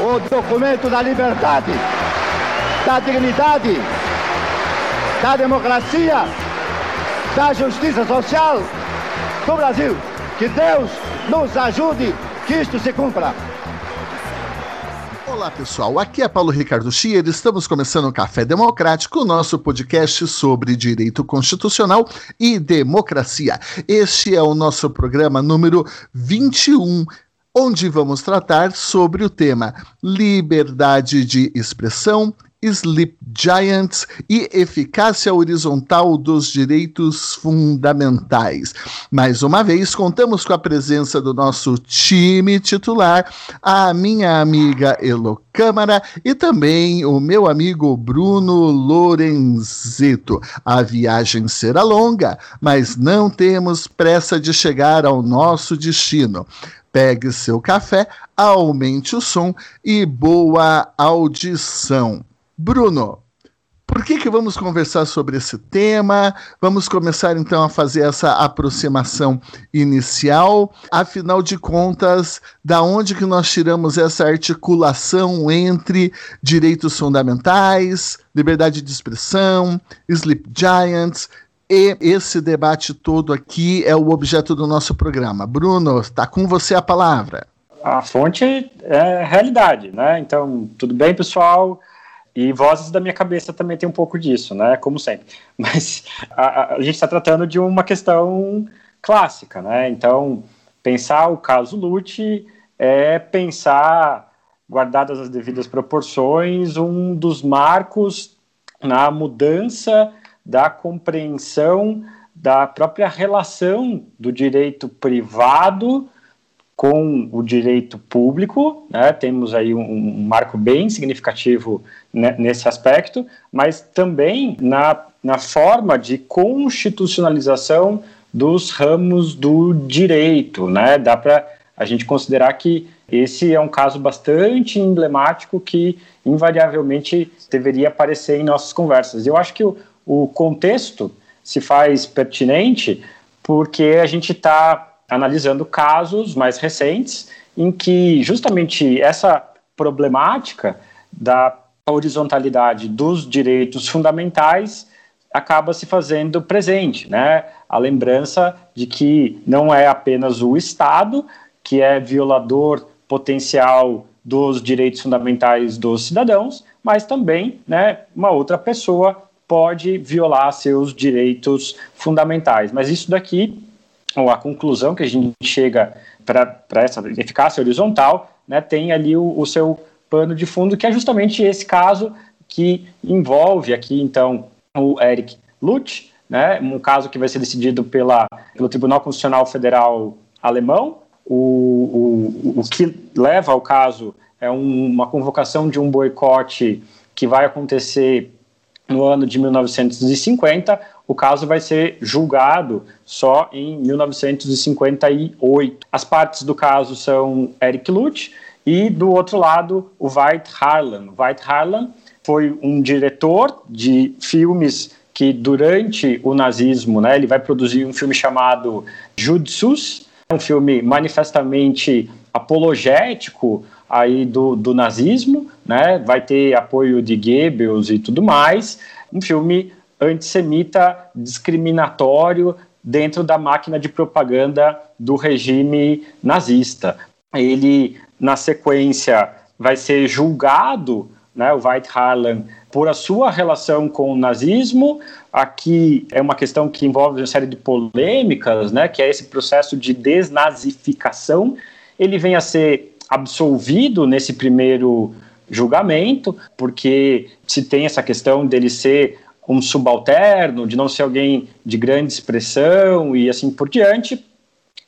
O documento da liberdade, da dignidade, da democracia, da justiça social do Brasil. Que Deus nos ajude que isto se cumpra. Olá pessoal, aqui é Paulo Ricardo Schier, estamos começando o Café Democrático, o nosso podcast sobre direito constitucional e democracia. Este é o nosso programa número 21 onde vamos tratar sobre o tema liberdade de expressão, Sleep Giants e eficácia horizontal dos direitos fundamentais. Mais uma vez, contamos com a presença do nosso time titular, a minha amiga Elo Câmara e também o meu amigo Bruno Lorenzeto. A viagem será longa, mas não temos pressa de chegar ao nosso destino. Pegue seu café, aumente o som e boa audição. Bruno, por que, que vamos conversar sobre esse tema? Vamos começar então a fazer essa aproximação inicial. Afinal de contas, da onde que nós tiramos essa articulação entre direitos fundamentais, liberdade de expressão, sleep giants, e esse debate todo aqui é o objeto do nosso programa. Bruno, está com você a palavra. A fonte é realidade, né? Então, tudo bem, pessoal? E vozes da minha cabeça também tem um pouco disso, né? Como sempre. Mas a, a gente está tratando de uma questão clássica, né? Então, pensar o caso Lute é pensar, guardadas as devidas proporções, um dos marcos na mudança da compreensão da própria relação do direito privado com o direito público, né? temos aí um, um marco bem significativo né, nesse aspecto, mas também na, na forma de constitucionalização dos ramos do direito, né? Dá para a gente considerar que esse é um caso bastante emblemático que invariavelmente deveria aparecer em nossas conversas. Eu acho que o, o contexto se faz pertinente porque a gente está analisando casos mais recentes em que justamente essa problemática da horizontalidade dos direitos fundamentais acaba se fazendo presente, né? A lembrança de que não é apenas o Estado que é violador potencial dos direitos fundamentais dos cidadãos, mas também, né, uma outra pessoa pode violar seus direitos fundamentais. Mas isso daqui, ou a conclusão que a gente chega para essa eficácia horizontal, né, tem ali o, o seu pano de fundo, que é justamente esse caso que envolve aqui, então, o Eric Lutz, né, um caso que vai ser decidido pela, pelo Tribunal Constitucional Federal alemão. O, o, o que leva ao caso é um, uma convocação de um boicote que vai acontecer no ano de 1950, o caso vai ser julgado só em 1958. As partes do caso são Eric Lutz e, do outro lado, o White Harlan. White Harlan foi um diretor de filmes que, durante o nazismo, né, ele vai produzir um filme chamado Judsus, um filme manifestamente apologético aí do, do nazismo, né? Vai ter apoio de Goebbels e tudo mais. Um filme antissemita discriminatório dentro da máquina de propaganda do regime nazista. Ele, na sequência, vai ser julgado, né, o White Harlan, por a sua relação com o nazismo. Aqui é uma questão que envolve uma série de polêmicas, né, que é esse processo de desnazificação. Ele vem a ser absolvido nesse primeiro julgamento, porque se tem essa questão dele ser um subalterno, de não ser alguém de grande expressão e assim por diante,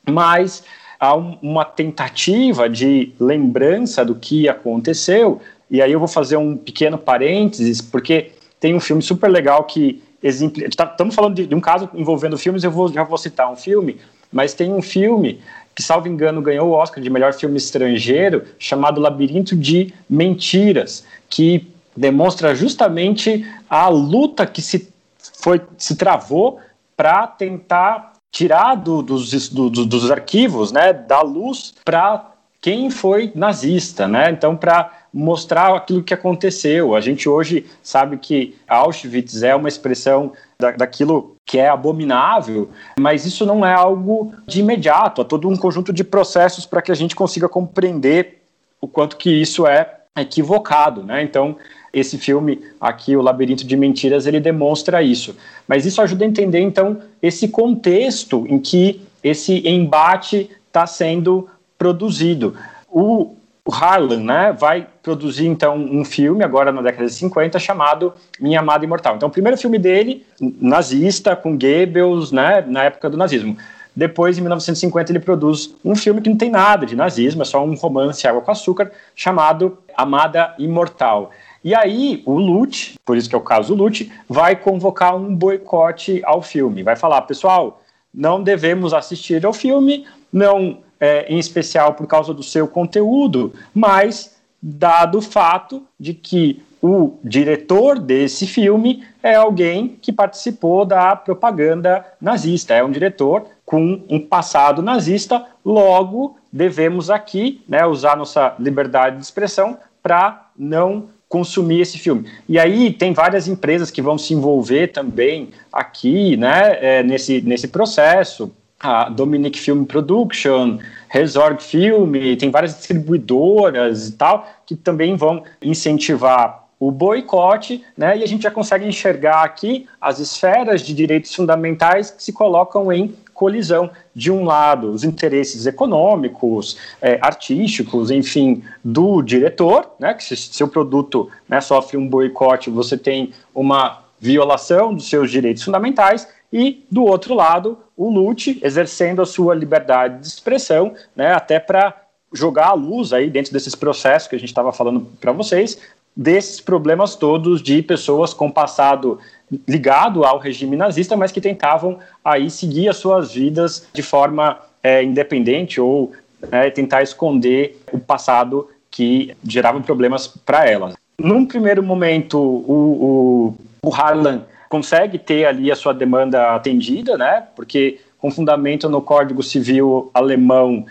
mas há uma tentativa de lembrança do que aconteceu. E aí eu vou fazer um pequeno parênteses, porque tem um filme super legal que Estamos tá, falando de, de, um caso envolvendo filmes, eu vou, já vou citar um filme, mas tem um filme que, salvo engano, ganhou o Oscar de melhor filme estrangeiro, chamado Labirinto de Mentiras, que demonstra justamente a luta que se, foi, se travou para tentar tirar do, dos, do, dos arquivos, né, da luz para quem foi nazista, né? Então, para mostrar aquilo que aconteceu. A gente hoje sabe que Auschwitz é uma expressão da, daquilo que é abominável, mas isso não é algo de imediato, há todo um conjunto de processos para que a gente consiga compreender o quanto que isso é equivocado, né? Então, esse filme aqui, O Labirinto de Mentiras, ele demonstra isso. Mas isso ajuda a entender, então, esse contexto em que esse embate está sendo produzido. O Harlan né, vai produzir então um filme agora na década de 50 chamado Minha Amada Imortal. Então, o primeiro filme dele, nazista, com Goebbels, né, na época do nazismo. Depois, em 1950, ele produz um filme que não tem nada de nazismo, é só um romance água com açúcar, chamado Amada Imortal. E aí, o Lute, por isso que é o caso do Lute, vai convocar um boicote ao filme. Vai falar, pessoal, não devemos assistir ao filme, não é, em especial por causa do seu conteúdo, mas dado o fato de que o diretor desse filme é alguém que participou da propaganda nazista, é um diretor com um passado nazista, logo devemos aqui né, usar nossa liberdade de expressão para não consumir esse filme. E aí tem várias empresas que vão se envolver também aqui, né, é, nesse, nesse processo a Dominic Film Production, Resort Film, tem várias distribuidoras e tal, que também vão incentivar o boicote, né, e a gente já consegue enxergar aqui as esferas de direitos fundamentais que se colocam em colisão. De um lado, os interesses econômicos, é, artísticos, enfim, do diretor, né, que se seu produto né, sofre um boicote, você tem uma violação dos seus direitos fundamentais, e, do outro lado, o Lute exercendo a sua liberdade de expressão, né, até para jogar a luz aí dentro desses processos que a gente estava falando para vocês, desses problemas todos de pessoas com passado ligado ao regime nazista, mas que tentavam aí seguir as suas vidas de forma é, independente ou né, tentar esconder o passado que gerava problemas para elas. Num primeiro momento, o, o, o Harlan consegue ter ali a sua demanda atendida, né? Porque com fundamento no Código Civil alemão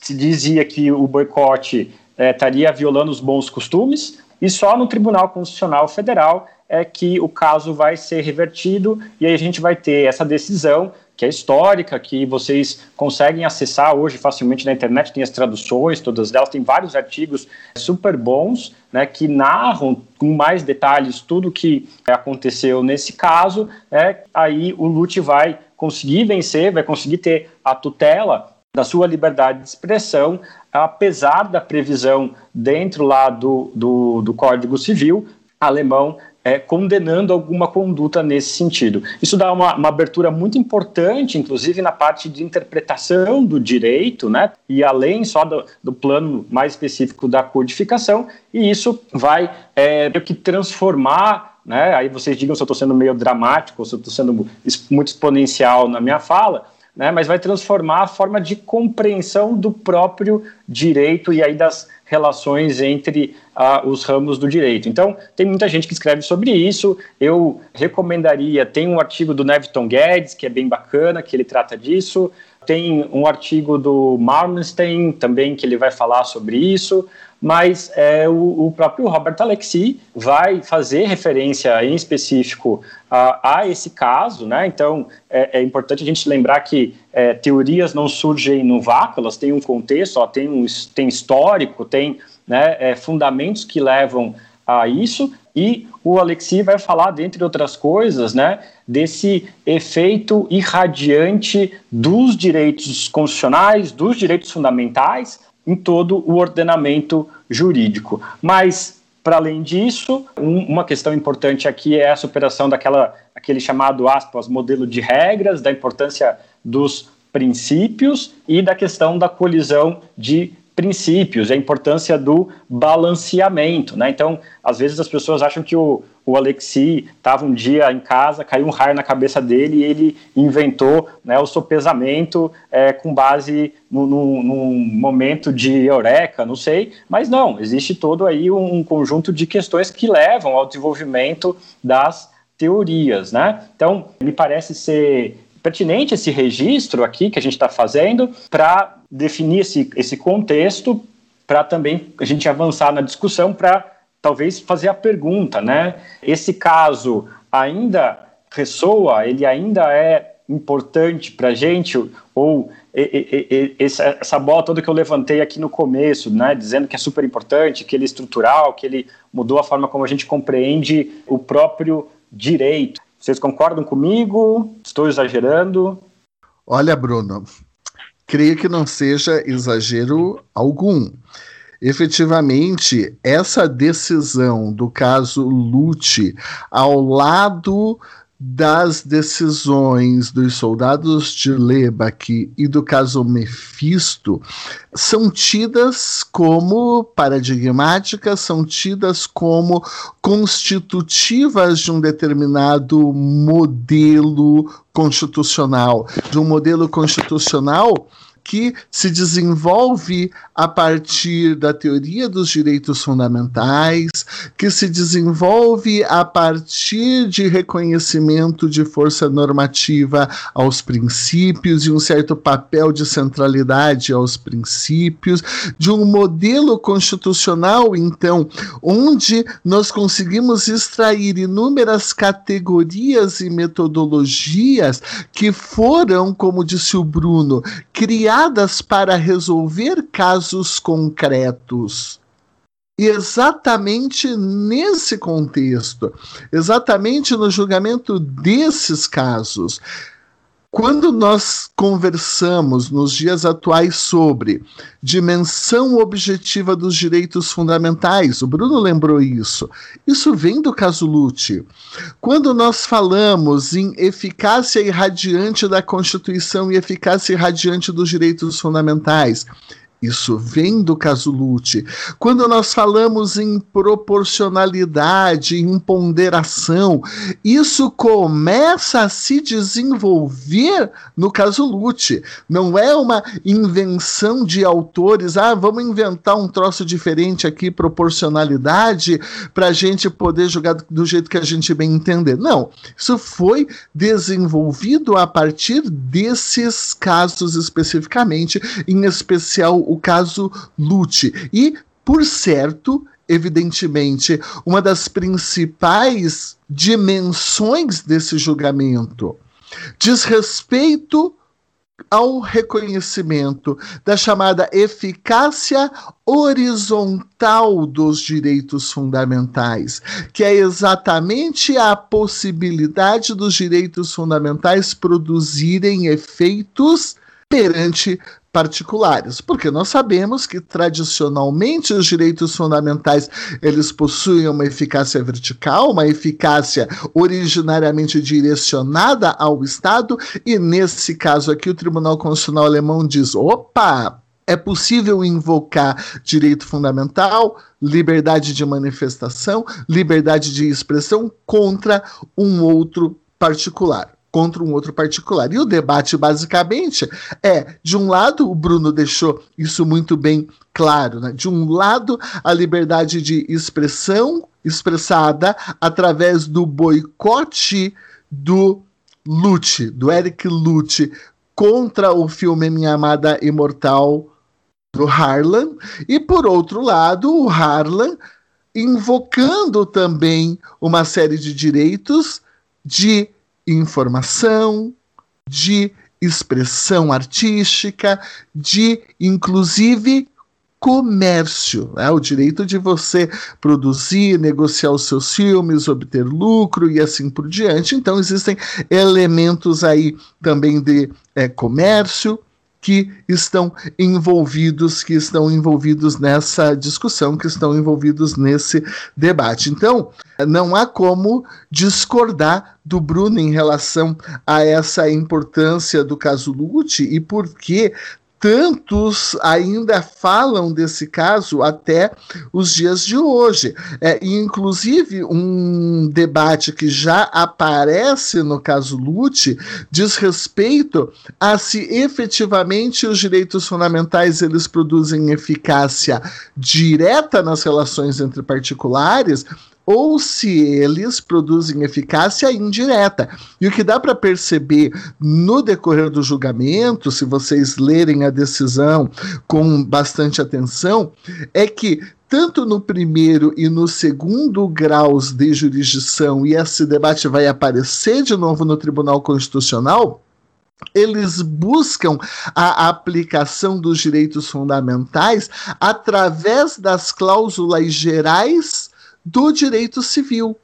se dizia que o boicote é, estaria violando os bons costumes, e só no Tribunal Constitucional Federal é que o caso vai ser revertido e aí a gente vai ter essa decisão que é histórica, que vocês conseguem acessar hoje facilmente na internet, tem as traduções, todas elas, tem vários artigos super bons, né, que narram com mais detalhes tudo o que aconteceu nesse caso, é, aí o Lute vai conseguir vencer, vai conseguir ter a tutela da sua liberdade de expressão, apesar da previsão dentro lá do, do, do Código Civil alemão é, condenando alguma conduta nesse sentido. Isso dá uma, uma, abertura muito importante, inclusive na parte de interpretação do direito, né? E além só do, do plano mais específico da codificação, e isso vai é, que transformar. Né? Aí vocês digam se eu estou sendo meio dramático, ou se eu estou sendo muito exponencial na minha fala, né, mas vai transformar a forma de compreensão do próprio direito e aí das relações entre uh, os ramos do direito. Então, tem muita gente que escreve sobre isso. Eu recomendaria, tem um artigo do Neviton Guedes, que é bem bacana, que ele trata disso. Tem um artigo do Marmenstein também, que ele vai falar sobre isso mas é, o, o, próprio Robert Alexi vai fazer referência em específico a, a esse caso, né? Então é, é, importante a gente lembrar que é, teorias não surgem no vácuo, elas têm um contexto, ó, tem, um, tem histórico, tem né, é, fundamentos que levam a isso, e o Alexi vai falar, dentre outras coisas, né, desse efeito irradiante dos direitos constitucionais, dos direitos fundamentais, em todo o ordenamento jurídico. Mas, para além disso, um, uma questão importante aqui é a superação daquela aquele chamado aspas modelo de regras, da importância dos princípios e da questão da colisão de princípios, a importância do balanceamento, né? Então, às vezes as pessoas acham que o, o Alexi estava um dia em casa, caiu um raio na cabeça dele e ele inventou né, o sopesamento é, com base no, num momento de eureka, não sei, mas não, existe todo aí um, um conjunto de questões que levam ao desenvolvimento das teorias, né? Então, me parece ser pertinente esse registro aqui que a gente está fazendo para definir esse, esse contexto para também a gente avançar na discussão para talvez fazer a pergunta, né? Esse caso ainda ressoa, ele ainda é importante para a gente, ou essa bola toda que eu levantei aqui no começo, né, dizendo que é super importante, que ele é estrutural, que ele mudou a forma como a gente compreende o próprio direito. Vocês concordam comigo? Estou exagerando? Olha, Bruno, creio que não seja exagero algum. Efetivamente, essa decisão do caso Lute, ao lado das decisões dos soldados de Lebach e do caso Mefisto são tidas como paradigmáticas, são tidas como constitutivas de um determinado modelo constitucional, de um modelo constitucional que se desenvolve a partir da teoria dos direitos fundamentais, que se desenvolve a partir de reconhecimento de força normativa aos princípios e um certo papel de centralidade aos princípios, de um modelo constitucional, então, onde nós conseguimos extrair inúmeras categorias e metodologias que foram, como disse o Bruno, criadas criadas para resolver casos concretos. E exatamente nesse contexto, exatamente no julgamento desses casos, quando nós conversamos nos dias atuais sobre dimensão objetiva dos direitos fundamentais, o Bruno lembrou isso, isso vem do caso Lute. Quando nós falamos em eficácia irradiante da Constituição e eficácia irradiante dos direitos fundamentais, isso vem do caso Lute. Quando nós falamos em proporcionalidade, em ponderação, isso começa a se desenvolver no caso Lute. Não é uma invenção de autores, ah, vamos inventar um troço diferente aqui, proporcionalidade, para a gente poder jogar do jeito que a gente bem entender. Não, isso foi desenvolvido a partir desses casos especificamente, em especial o caso Lute. E, por certo, evidentemente, uma das principais dimensões desse julgamento diz respeito ao reconhecimento da chamada eficácia horizontal dos direitos fundamentais, que é exatamente a possibilidade dos direitos fundamentais produzirem efeitos perante particulares, porque nós sabemos que tradicionalmente os direitos fundamentais eles possuem uma eficácia vertical, uma eficácia originariamente direcionada ao Estado, e nesse caso aqui o Tribunal Constitucional alemão diz: opa, é possível invocar direito fundamental, liberdade de manifestação, liberdade de expressão contra um outro particular contra um outro particular. E o debate, basicamente, é: de um lado, o Bruno deixou isso muito bem claro, né? de um lado, a liberdade de expressão expressada através do boicote do Lute, do Eric Lute, contra o filme Minha Amada Imortal do Harlan, e por outro lado, o Harlan invocando também uma série de direitos de informação, de expressão artística, de inclusive comércio, né? o direito de você produzir, negociar os seus filmes, obter lucro e assim por diante. Então existem elementos aí também de é, comércio, que estão envolvidos, que estão envolvidos nessa discussão, que estão envolvidos nesse debate. Então, não há como discordar do Bruno em relação a essa importância do caso Lute e por que tantos ainda falam desse caso até os dias de hoje. É, inclusive, um debate que já aparece no caso Lute diz respeito a se efetivamente os direitos fundamentais eles produzem eficácia direta nas relações entre particulares ou se eles produzem eficácia indireta. E o que dá para perceber no decorrer do julgamento, se vocês lerem a decisão com bastante atenção, é que tanto no primeiro e no segundo graus de jurisdição, e esse debate vai aparecer de novo no Tribunal Constitucional, eles buscam a aplicação dos direitos fundamentais através das cláusulas gerais do direito civil.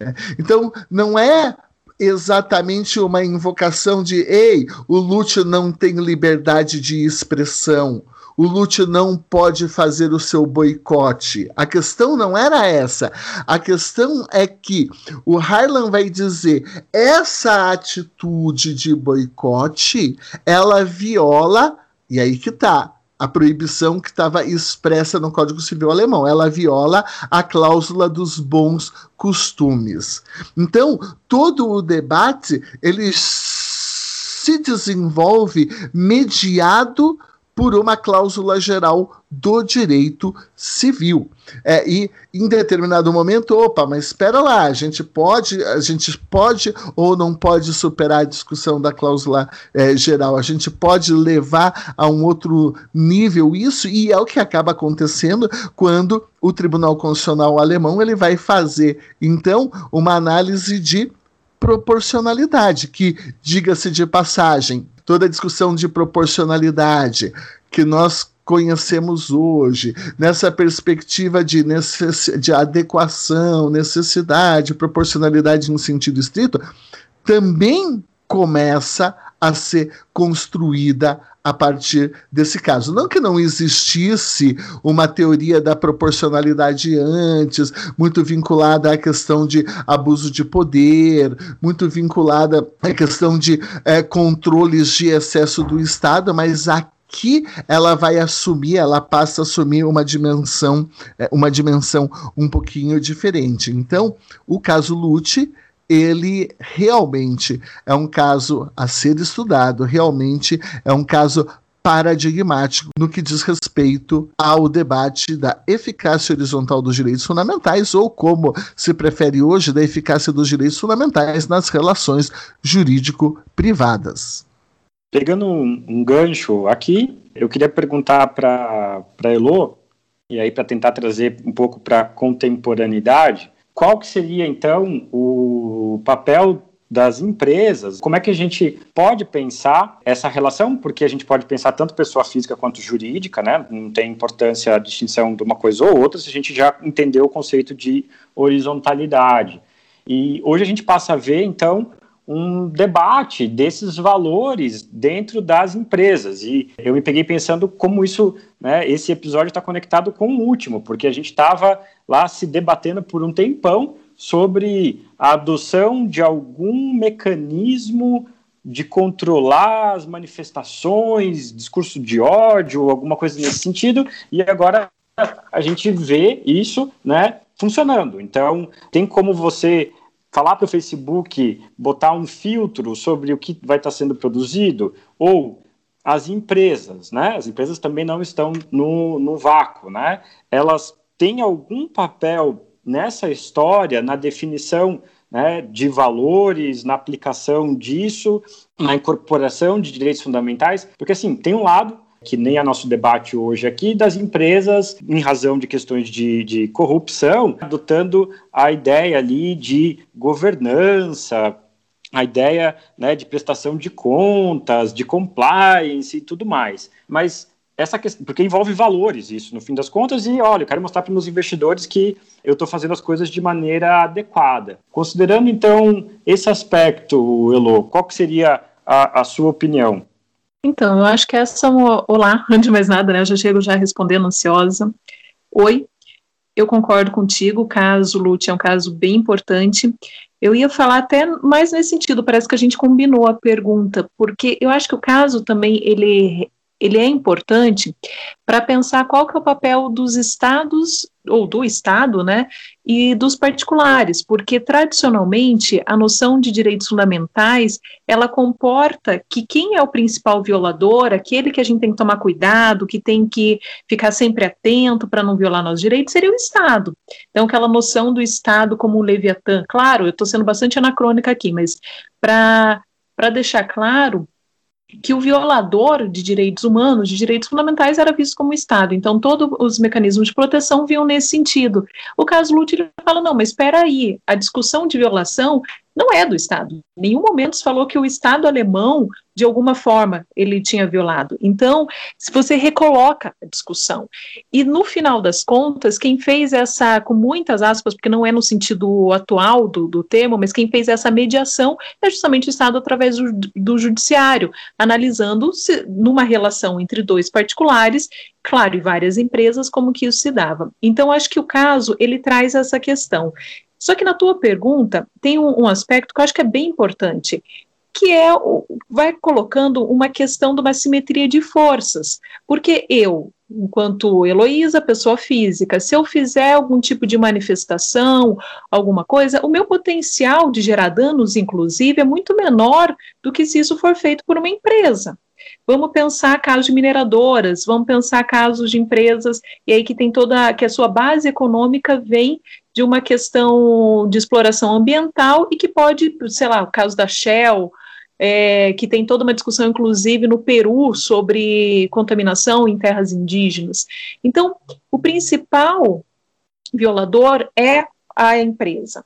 Né? Então, não é exatamente uma invocação de ei, o Lúcio não tem liberdade de expressão, o Lúcio não pode fazer o seu boicote. A questão não era essa. A questão é que o Harlan vai dizer essa atitude de boicote, ela viola, e aí que tá, a proibição que estava expressa no Código Civil alemão. Ela viola a cláusula dos bons costumes. Então, todo o debate ele se desenvolve mediado por uma cláusula geral do direito civil. É, e em determinado momento, opa, mas espera lá, a gente pode, a gente pode ou não pode superar a discussão da cláusula é, geral, a gente pode levar a um outro nível isso, e é o que acaba acontecendo quando o Tribunal Constitucional alemão ele vai fazer, então, uma análise de proporcionalidade, que, diga-se de passagem, toda a discussão de proporcionalidade que nós conhecemos hoje, nessa perspectiva de, de adequação, necessidade, proporcionalidade em sentido estrito, também começa a ser construída a partir desse caso. Não que não existisse uma teoria da proporcionalidade antes, muito vinculada à questão de abuso de poder, muito vinculada à questão de é, controles de excesso do Estado, mas aqui ela vai assumir, ela passa a assumir uma dimensão, é, uma dimensão um pouquinho diferente. Então, o caso Lute ele realmente é um caso a ser estudado, realmente é um caso paradigmático no que diz respeito ao debate da eficácia horizontal dos direitos fundamentais, ou como se prefere hoje, da eficácia dos direitos fundamentais nas relações jurídico-privadas. Pegando um, um, gancho aqui, eu queria perguntar para Elo, e aí para tentar trazer um pouco para a contemporaneidade, qual que seria então o papel das empresas, como é que a gente pode pensar essa relação, porque a gente pode pensar tanto pessoa física quanto jurídica, né? Não tem importância a distinção de uma coisa ou outra, se a gente já entendeu o conceito de horizontalidade. E hoje a gente passa a ver, então, um debate desses valores dentro das empresas. E eu me peguei pensando como isso, né, esse episódio está conectado com o último, porque a gente estava lá se debatendo por um tempão sobre a adoção de algum mecanismo de controlar as manifestações, discurso de ódio, alguma coisa nesse sentido, e agora a gente vê isso, né, funcionando. Então, tem como você falar para o Facebook, botar um filtro sobre o que vai estar sendo produzido, ou as empresas, né? As empresas também não estão no, no vácuo, né? Elas têm algum papel nessa história, na definição né, de valores, na aplicação disso, na incorporação de direitos fundamentais, porque assim, tem um lado que nem é nosso debate hoje aqui, das empresas, em razão de questões de, de corrupção, adotando a ideia ali de governança, a ideia né, de prestação de contas, de compliance e tudo mais. Mas essa questão, porque envolve valores isso, no fim das contas, e olha, eu quero mostrar para meus investidores que eu estou fazendo as coisas de maneira adequada. Considerando, então, esse aspecto, Elo, qual que seria a, a sua opinião? Então, eu acho que essa. Olá, antes de mais nada, né? Eu já chego já respondendo ansiosa. Oi, eu concordo contigo, o caso Lute é um caso bem importante. Eu ia falar até mais nesse sentido, parece que a gente combinou a pergunta, porque eu acho que o caso também ele ele é importante para pensar qual que é o papel dos estados ou do Estado, né, e dos particulares, porque tradicionalmente a noção de direitos fundamentais ela comporta que quem é o principal violador, aquele que a gente tem que tomar cuidado, que tem que ficar sempre atento para não violar nossos direitos, seria o Estado. Então, aquela noção do Estado como um leviatã, claro, eu estou sendo bastante anacrônica aqui, mas para deixar claro que o violador de direitos humanos, de direitos fundamentais, era visto como Estado. Então, todos os mecanismos de proteção vinham nesse sentido. O caso Luther fala, não, mas espera aí, a discussão de violação não é do Estado. Em nenhum momento se falou que o Estado alemão, de alguma forma, ele tinha violado. Então, se você recoloca a discussão. E no final das contas, quem fez essa, com muitas aspas, porque não é no sentido atual do, do termo, mas quem fez essa mediação é justamente o Estado através do, do judiciário, analisando se, numa relação entre dois particulares, claro, e várias empresas, como que isso se dava. Então, acho que o caso, ele traz essa questão. Só que na tua pergunta tem um, um aspecto que eu acho que é bem importante, que é vai colocando uma questão de uma simetria de forças, porque eu, enquanto Heloísa, pessoa física, se eu fizer algum tipo de manifestação, alguma coisa, o meu potencial de gerar danos, inclusive, é muito menor do que se isso for feito por uma empresa. Vamos pensar casos de mineradoras, vamos pensar casos de empresas, e aí que tem toda, que a sua base econômica vem de uma questão de exploração ambiental e que pode, sei lá, o caso da Shell, é, que tem toda uma discussão, inclusive, no Peru, sobre contaminação em terras indígenas. Então, o principal violador é a empresa.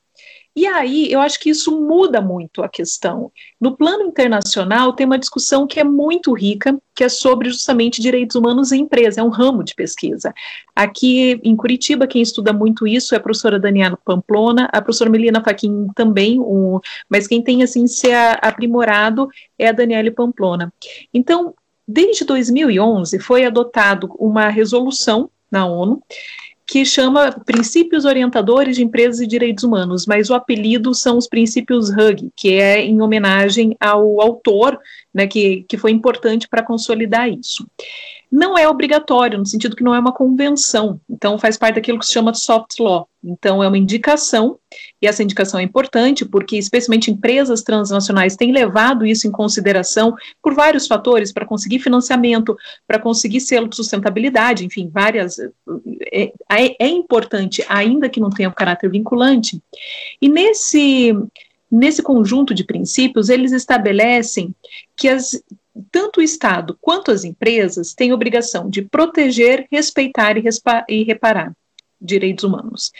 E aí, eu acho que isso muda muito a questão. No plano internacional, tem uma discussão que é muito rica, que é sobre justamente direitos humanos em empresa, é um ramo de pesquisa. Aqui em Curitiba, quem estuda muito isso é a professora Daniela Pamplona, a professora Melina Faquin também, um, mas quem tem, assim, se aprimorado é a Daniela Pamplona. Então, desde 2011, foi adotado uma resolução na ONU que chama Princípios Orientadores de Empresas e Direitos Humanos, mas o apelido são os princípios Hug, que é em homenagem ao autor, né, que, que foi importante para consolidar isso. Não é obrigatório, no sentido que não é uma convenção, então faz parte daquilo que se chama soft law. Então é uma indicação, e essa indicação é importante porque, especialmente empresas transnacionais, têm levado isso em consideração por vários fatores para conseguir financiamento, para conseguir selo de sustentabilidade, enfim, várias. É, é, é importante, ainda que não tenha um caráter vinculante. E nesse nesse conjunto de princípios, eles estabelecem que as, tanto o Estado quanto as empresas têm obrigação de proteger, respeitar e, e reparar direitos humanos.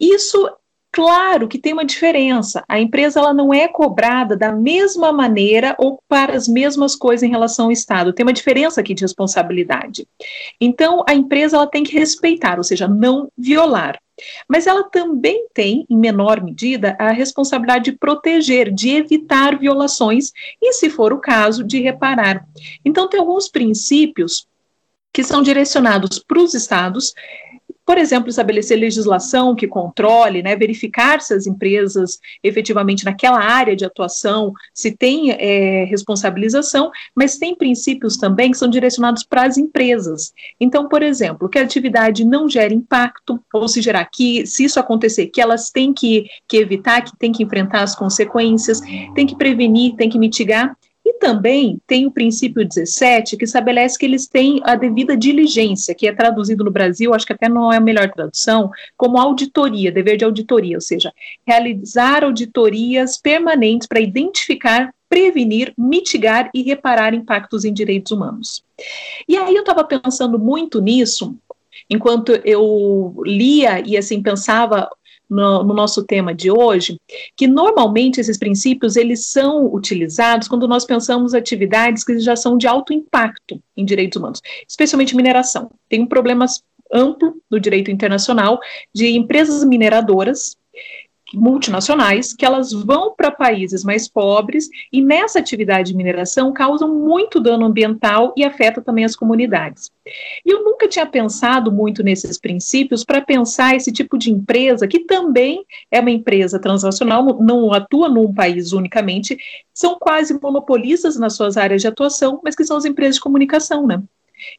Isso Claro que tem uma diferença. A empresa ela não é cobrada da mesma maneira ou para as mesmas coisas em relação ao Estado. Tem uma diferença aqui de responsabilidade. Então, a empresa ela tem que respeitar, ou seja, não violar. Mas ela também tem, em menor medida, a responsabilidade de proteger, de evitar violações e, se for o caso, de reparar. Então, tem alguns princípios que são direcionados para os estados por exemplo, estabelecer legislação que controle, né, verificar se as empresas efetivamente naquela área de atuação se tem é, responsabilização, mas tem princípios também que são direcionados para as empresas. Então, por exemplo, que a atividade não gere impacto, ou se gerar que, se isso acontecer, que elas têm que, que evitar, que têm que enfrentar as consequências, têm que prevenir, têm que mitigar, e também tem o princípio 17, que estabelece que eles têm a devida diligência, que é traduzido no Brasil, acho que até não é a melhor tradução, como auditoria, dever de auditoria, ou seja, realizar auditorias permanentes para identificar, prevenir, mitigar e reparar impactos em direitos humanos. E aí eu estava pensando muito nisso, enquanto eu lia e assim pensava no, no, nosso tema de hoje, que normalmente esses princípios eles são utilizados quando nós pensamos atividades que já são de alto impacto em direitos humanos, especialmente mineração. Tem um problema amplo no direito internacional de empresas mineradoras multinacionais que elas vão para países mais pobres e nessa atividade de mineração causam muito dano ambiental e afeta também as comunidades. E eu nunca tinha pensado muito nesses princípios para pensar esse tipo de empresa que também é uma empresa transnacional, não atua num país unicamente, são quase monopolistas nas suas áreas de atuação, mas que são as empresas de comunicação, né?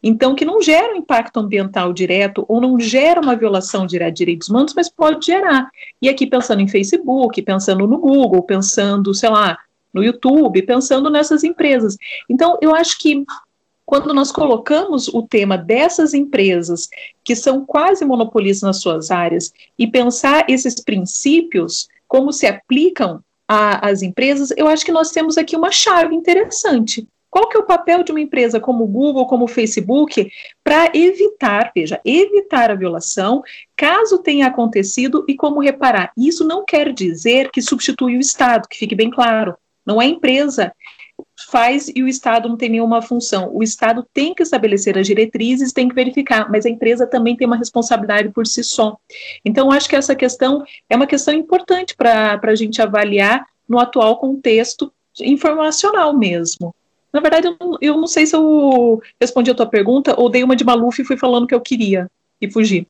Então, que não gera um impacto ambiental direto ou não gera uma violação direta de direitos humanos, mas pode gerar. E aqui pensando em Facebook, pensando no Google, pensando, sei lá, no YouTube, pensando nessas empresas. Então, eu acho que quando nós colocamos o tema dessas empresas que são quase monopolistas nas suas áreas e pensar esses princípios, como se aplicam às empresas, eu acho que nós temos aqui uma chave interessante. Qual que é o papel de uma empresa como o Google, como o Facebook, para evitar, veja, evitar a violação, caso tenha acontecido e como reparar? Isso não quer dizer que substitui o Estado, que fique bem claro. Não é empresa faz e o Estado não tem nenhuma função. O Estado tem que estabelecer as diretrizes, tem que verificar, mas a empresa também tem uma responsabilidade por si só. Então, acho que essa questão é uma questão importante para a gente avaliar no atual contexto informacional mesmo. Na verdade, eu não, eu não sei se eu respondi a tua pergunta ou dei uma de Maluf e fui falando que eu queria e fugi.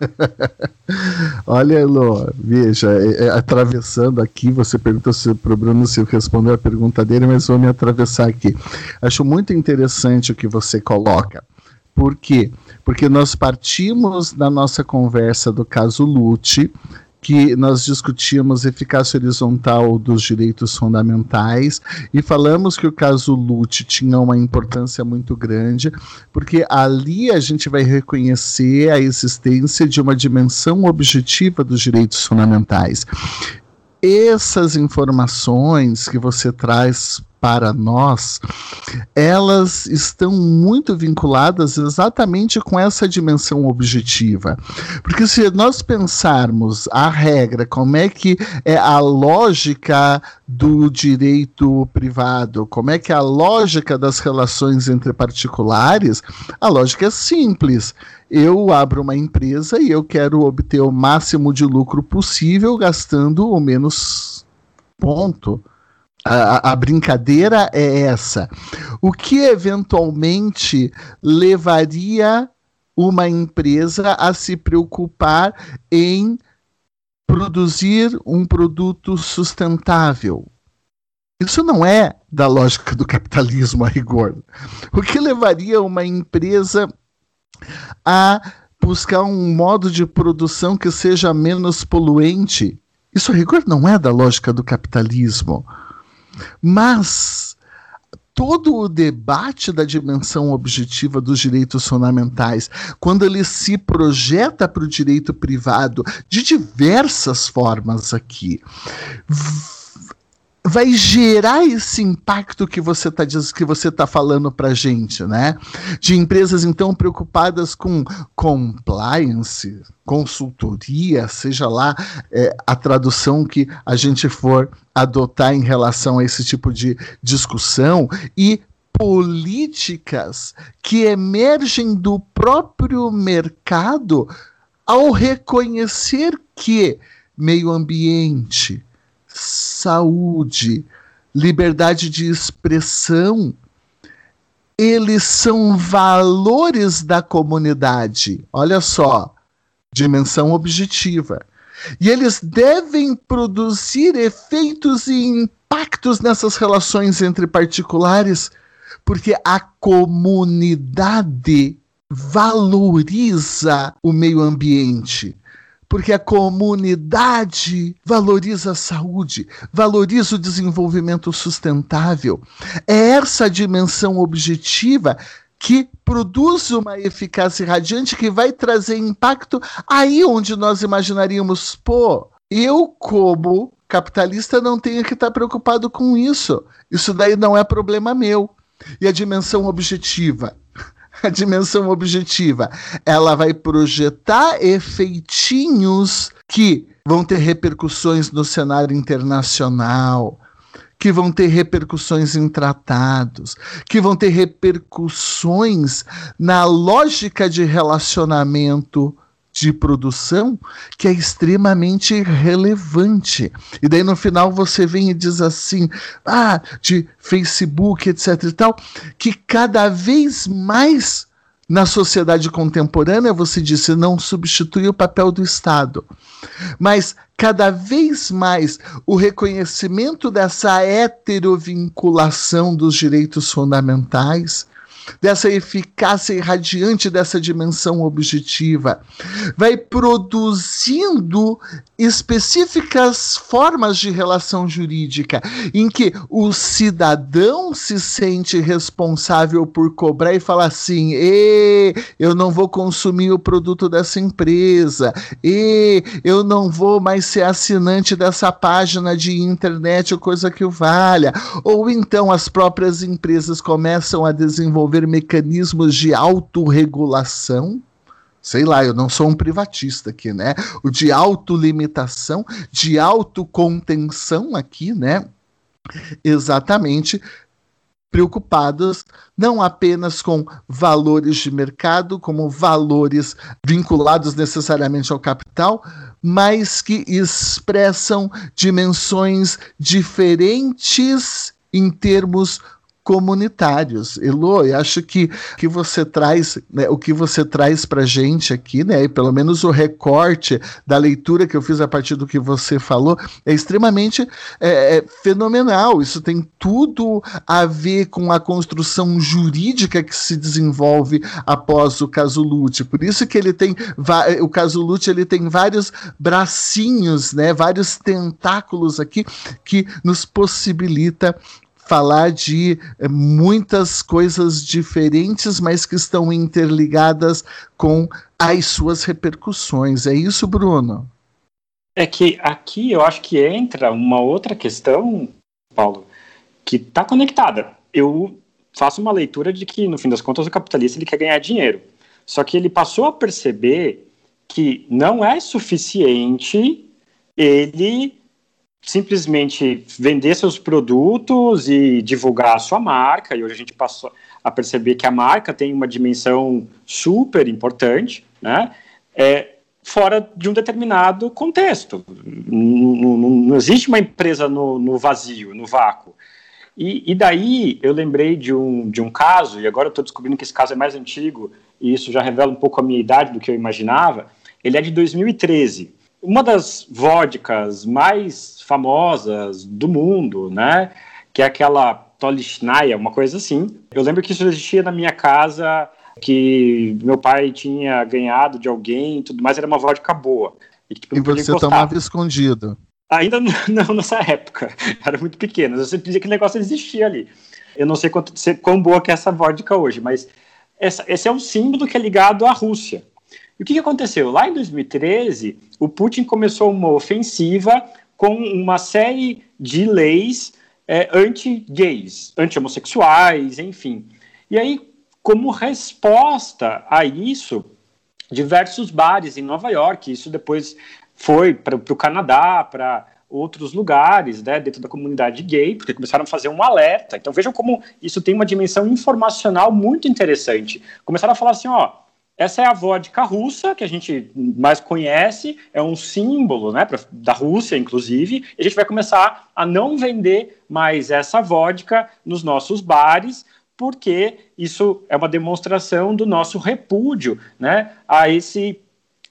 Olha, Elô, veja, é, é, atravessando aqui, você perguntou se o Bruno se respondeu a pergunta dele, mas vou me atravessar aqui. Acho muito interessante o que você coloca. Por quê? Porque nós partimos da nossa conversa do caso Lute, que nós discutíamos eficácia horizontal dos direitos fundamentais e falamos que o caso Lute tinha uma importância muito grande, porque ali a gente vai reconhecer a existência de uma dimensão objetiva dos direitos fundamentais. Essas informações que você traz para nós, elas estão muito vinculadas exatamente com essa dimensão objetiva. Porque se nós pensarmos a regra, como é que é a lógica do direito privado, como é que é a lógica das relações entre particulares, a lógica é simples. Eu abro uma empresa e eu quero obter o máximo de lucro possível gastando o menos ponto. A, a, brincadeira é essa. O que eventualmente levaria uma empresa a se preocupar em produzir um produto sustentável? Isso não é da lógica do capitalismo a rigor. O que levaria uma empresa a buscar um modo de produção que seja menos poluente? Isso a rigor não é da lógica do capitalismo. Mas todo o debate da dimensão objetiva dos direitos fundamentais, quando ele se projeta para o direito privado de diversas formas aqui, vai gerar esse impacto que você está que você tá falando para gente, né? De empresas então preocupadas com compliance, consultoria, seja lá é, a tradução que a gente for adotar em relação a esse tipo de discussão e políticas que emergem do próprio mercado ao reconhecer que meio ambiente, saúde, liberdade de expressão, eles são valores da comunidade. Olha só, dimensão objetiva. E eles devem produzir efeitos e impactos nessas relações entre particulares, porque a comunidade valoriza o meio ambiente porque a comunidade valoriza a saúde, valoriza o desenvolvimento sustentável. É essa dimensão objetiva que produz uma eficácia radiante que vai trazer impacto aí onde nós imaginaríamos, pô, eu como capitalista não tenho que estar preocupado com isso. Isso daí não é problema meu. E a dimensão objetiva a dimensão objetiva, ela vai projetar efeitinhos que vão ter repercussões no cenário internacional, que vão ter repercussões em tratados, que vão ter repercussões na lógica de relacionamento de produção que é extremamente relevante. E daí no final você vem e diz assim: ah, de Facebook, etc e tal, que cada vez mais na sociedade contemporânea, você disse, não substitui o papel do Estado. Mas cada vez mais o reconhecimento dessa heterovinculação dos direitos fundamentais, dessa eficácia irradiante dessa dimensão objetiva, vai produzindo específicas formas de relação jurídica em que o cidadão se sente responsável por cobrar e falar assim: e eu não vou consumir o produto dessa empresa, e eu não vou mais ser assinante dessa página de internet ou coisa que o valha. Ou então as próprias empresas começam a desenvolver mecanismos de autorregulação sei lá, eu não sou um privatista aqui, né? O de autolimitação, de autocontenção aqui, né? Exatamente preocupadas não apenas com valores de mercado, como valores vinculados necessariamente ao capital, mas que expressam dimensões diferentes em termos comunitários. Elo, eu acho que, que você traz, né, o que você traz para gente aqui, né, e pelo menos o recorte da leitura que eu fiz a partir do que você falou, é extremamente é, é, fenomenal. Isso tem tudo a ver com a construção jurídica que se desenvolve após o caso Lute. Por isso que ele tem o caso Lute ele tem vários bracinhos, né, vários tentáculos aqui que nos possibilita falar de é, muitas coisas diferentes, mas que estão interligadas com as suas repercussões. É isso, Bruno? É que aqui eu acho que entra uma outra questão, Paulo, que está conectada. Eu faço uma leitura de que, no fim das contas, o capitalista ele quer ganhar dinheiro. Só que ele passou a perceber que não é suficiente ele simplesmente vender seus produtos e divulgar a sua marca. E hoje a gente passou a perceber que a marca tem uma dimensão super importante, né? É, fora de um determinado contexto. Não, não, não existe uma empresa no, no vazio, no vácuo. E, e, daí eu lembrei de um, de um caso, e agora eu estou descobrindo que esse caso é mais antigo, e isso já revela um pouco a minha idade do que eu imaginava. Ele é de 2013 uma das vodkas mais famosas do mundo, né? Que é aquela Tolichnaya, uma coisa assim. Eu lembro que isso existia na minha casa, que meu pai tinha ganhado de alguém e tudo mais, era uma vodka boa. E, tipo, e você tomava escondido. Ainda não nessa época, era muito pequeno. Eu sempre dizia que o negócio existia ali. Eu não sei quanto, quão boa que é essa vodka hoje, mas essa, esse é um símbolo que é ligado à Rússia. E o que, que aconteceu? Lá em 2013, o Putin começou uma ofensiva com uma série de leis é, anti-gays, anti-homossexuais, enfim. E aí, como resposta a isso, diversos bares em Nova York, isso depois foi para o Canadá, para outros lugares, né, dentro da comunidade gay, porque começaram a fazer um alerta. Então vejam como isso tem uma dimensão informacional muito interessante. Começaram a falar assim, ó, essa é a vodka russa, que a gente mais conhece, é um símbolo né, pra, da Rússia, inclusive, a gente vai começar a não vender mais essa vodka nos nossos bares, porque isso é uma demonstração do nosso repúdio né, a, esse,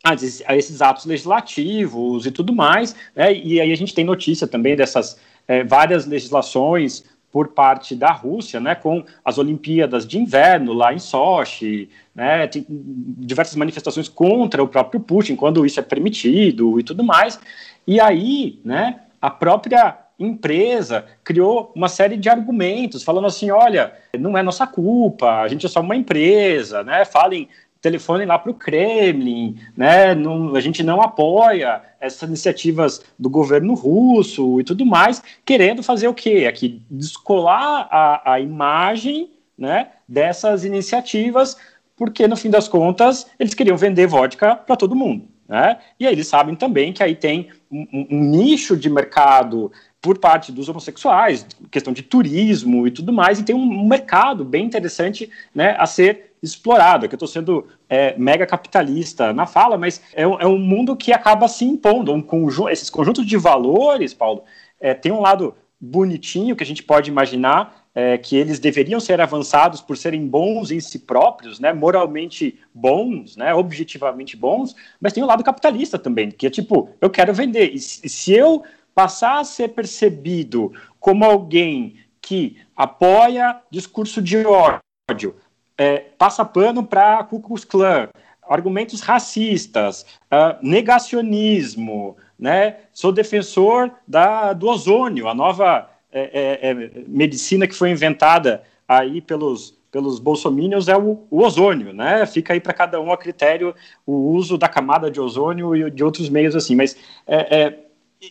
a, esses atos legislativos e tudo mais. Né, e aí a gente tem notícia também dessas é, várias legislações por parte da Rússia, né, com as Olimpíadas de Inverno lá em Sochi, né, diversas manifestações contra o próprio Putin, quando isso é permitido e tudo mais. E aí, né, a própria empresa criou uma série de argumentos, falando assim, olha, não é nossa culpa, a gente é só uma empresa, né, falem telefone lá para o Kremlin, né? Não, a gente não apoia essas iniciativas do governo russo e tudo mais, querendo fazer o quê? Aqui descolar a, a imagem, né? Dessas iniciativas, porque no fim das contas eles queriam vender vodka para todo mundo, né? E aí eles sabem também que aí tem um, um nicho de mercado por parte dos homossexuais, questão de turismo e tudo mais, e tem um mercado bem interessante né, a ser explorado, que eu estou sendo é, mega capitalista na fala, mas é, é, um mundo que acaba se impondo. Um conjunto, esses conjuntos de valores, Paulo, é, tem um lado bonitinho que a gente pode imaginar, é, que eles deveriam ser avançados por serem bons em si próprios, né, moralmente bons, né, objetivamente bons, mas tem o lado capitalista também, que é tipo, eu quero vender. E se eu passar a ser percebido como alguém que apoia discurso de ódio, é, passa pano para Ku Klux Klan, argumentos racistas, uh, negacionismo, né? Sou defensor da, do ozônio, a nova é, é, é, medicina que foi inventada aí pelos pelos bolsominions é o, o ozônio, né? Fica aí para cada um a critério o uso da camada de ozônio e de outros meios assim, mas é, é,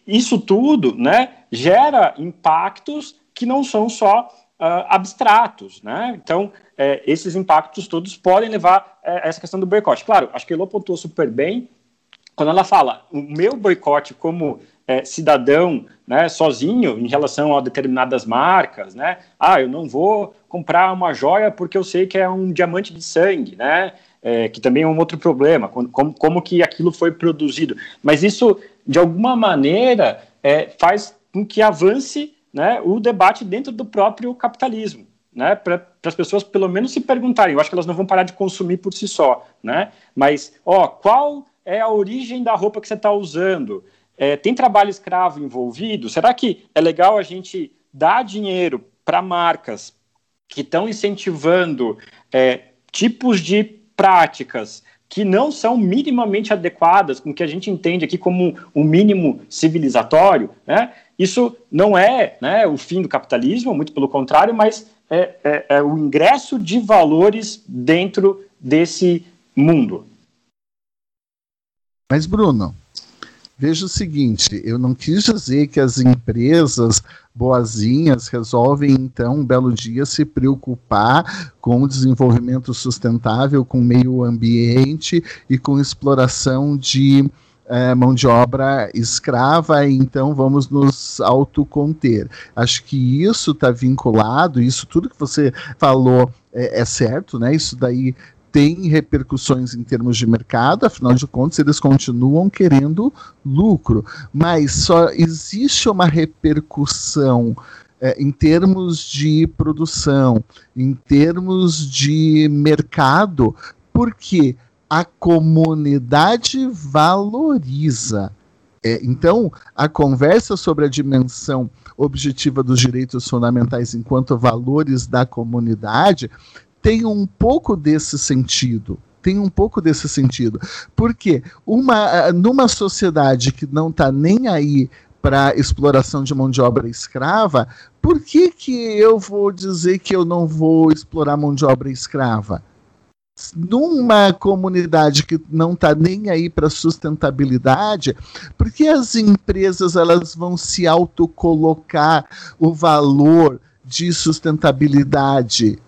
isso tudo, né, gera impactos que não são só uh, abstratos, né? Então, é, esses impactos todos podem levar é, a essa questão do boicote. Claro, acho que Elô pontuou super bem quando ela fala o meu boicote como é, cidadão, né, sozinho em relação a determinadas marcas, né? Ah, eu não vou comprar uma joia porque eu sei que é um diamante de sangue, né? Que também é um outro problema, como, como que aquilo foi produzido. Mas isso, de alguma maneira, faz com que avance né, o debate dentro do próprio capitalismo, né, para as pessoas pelo menos se perguntarem. Eu acho que elas não vão parar de consumir por si só, né? Mas, ó, qual é a origem da roupa que você está usando? É, tem trabalho escravo envolvido? Será que é legal a gente dar dinheiro para marcas que estão incentivando é, tipos de práticas que não são minimamente adequadas com o que a gente entende aqui como um mínimo civilizatório, né? Isso não é né, o fim do capitalismo, muito pelo contrário, mas é, é, é o ingresso de valores dentro desse mundo. Mas, Bruno, veja o seguinte: eu não quis dizer que as empresas boazinhas resolvem, então, um belo dia se preocupar com o desenvolvimento sustentável, com o meio ambiente e com exploração de é, mão de obra escrava, então vamos nos autoconter. Acho que isso está vinculado, isso tudo que você falou é, é certo, né? Isso daí tem repercussões em termos de mercado, afinal de contas, eles continuam querendo lucro, mas só existe uma repercussão é, em termos de produção, em termos de mercado, porque a comunidade valoriza. É, então, a conversa sobre a dimensão objetiva dos direitos fundamentais enquanto valores da comunidade tem um pouco desse sentido. Tem um pouco desse sentido. Porque uma, numa sociedade que não está nem aí para exploração de mão de obra escrava, por que, que eu vou dizer que eu não vou explorar mão de obra escrava? Numa comunidade que não está nem aí para sustentabilidade, porque as empresas elas vão se autocolocar o valor de sustentabilidade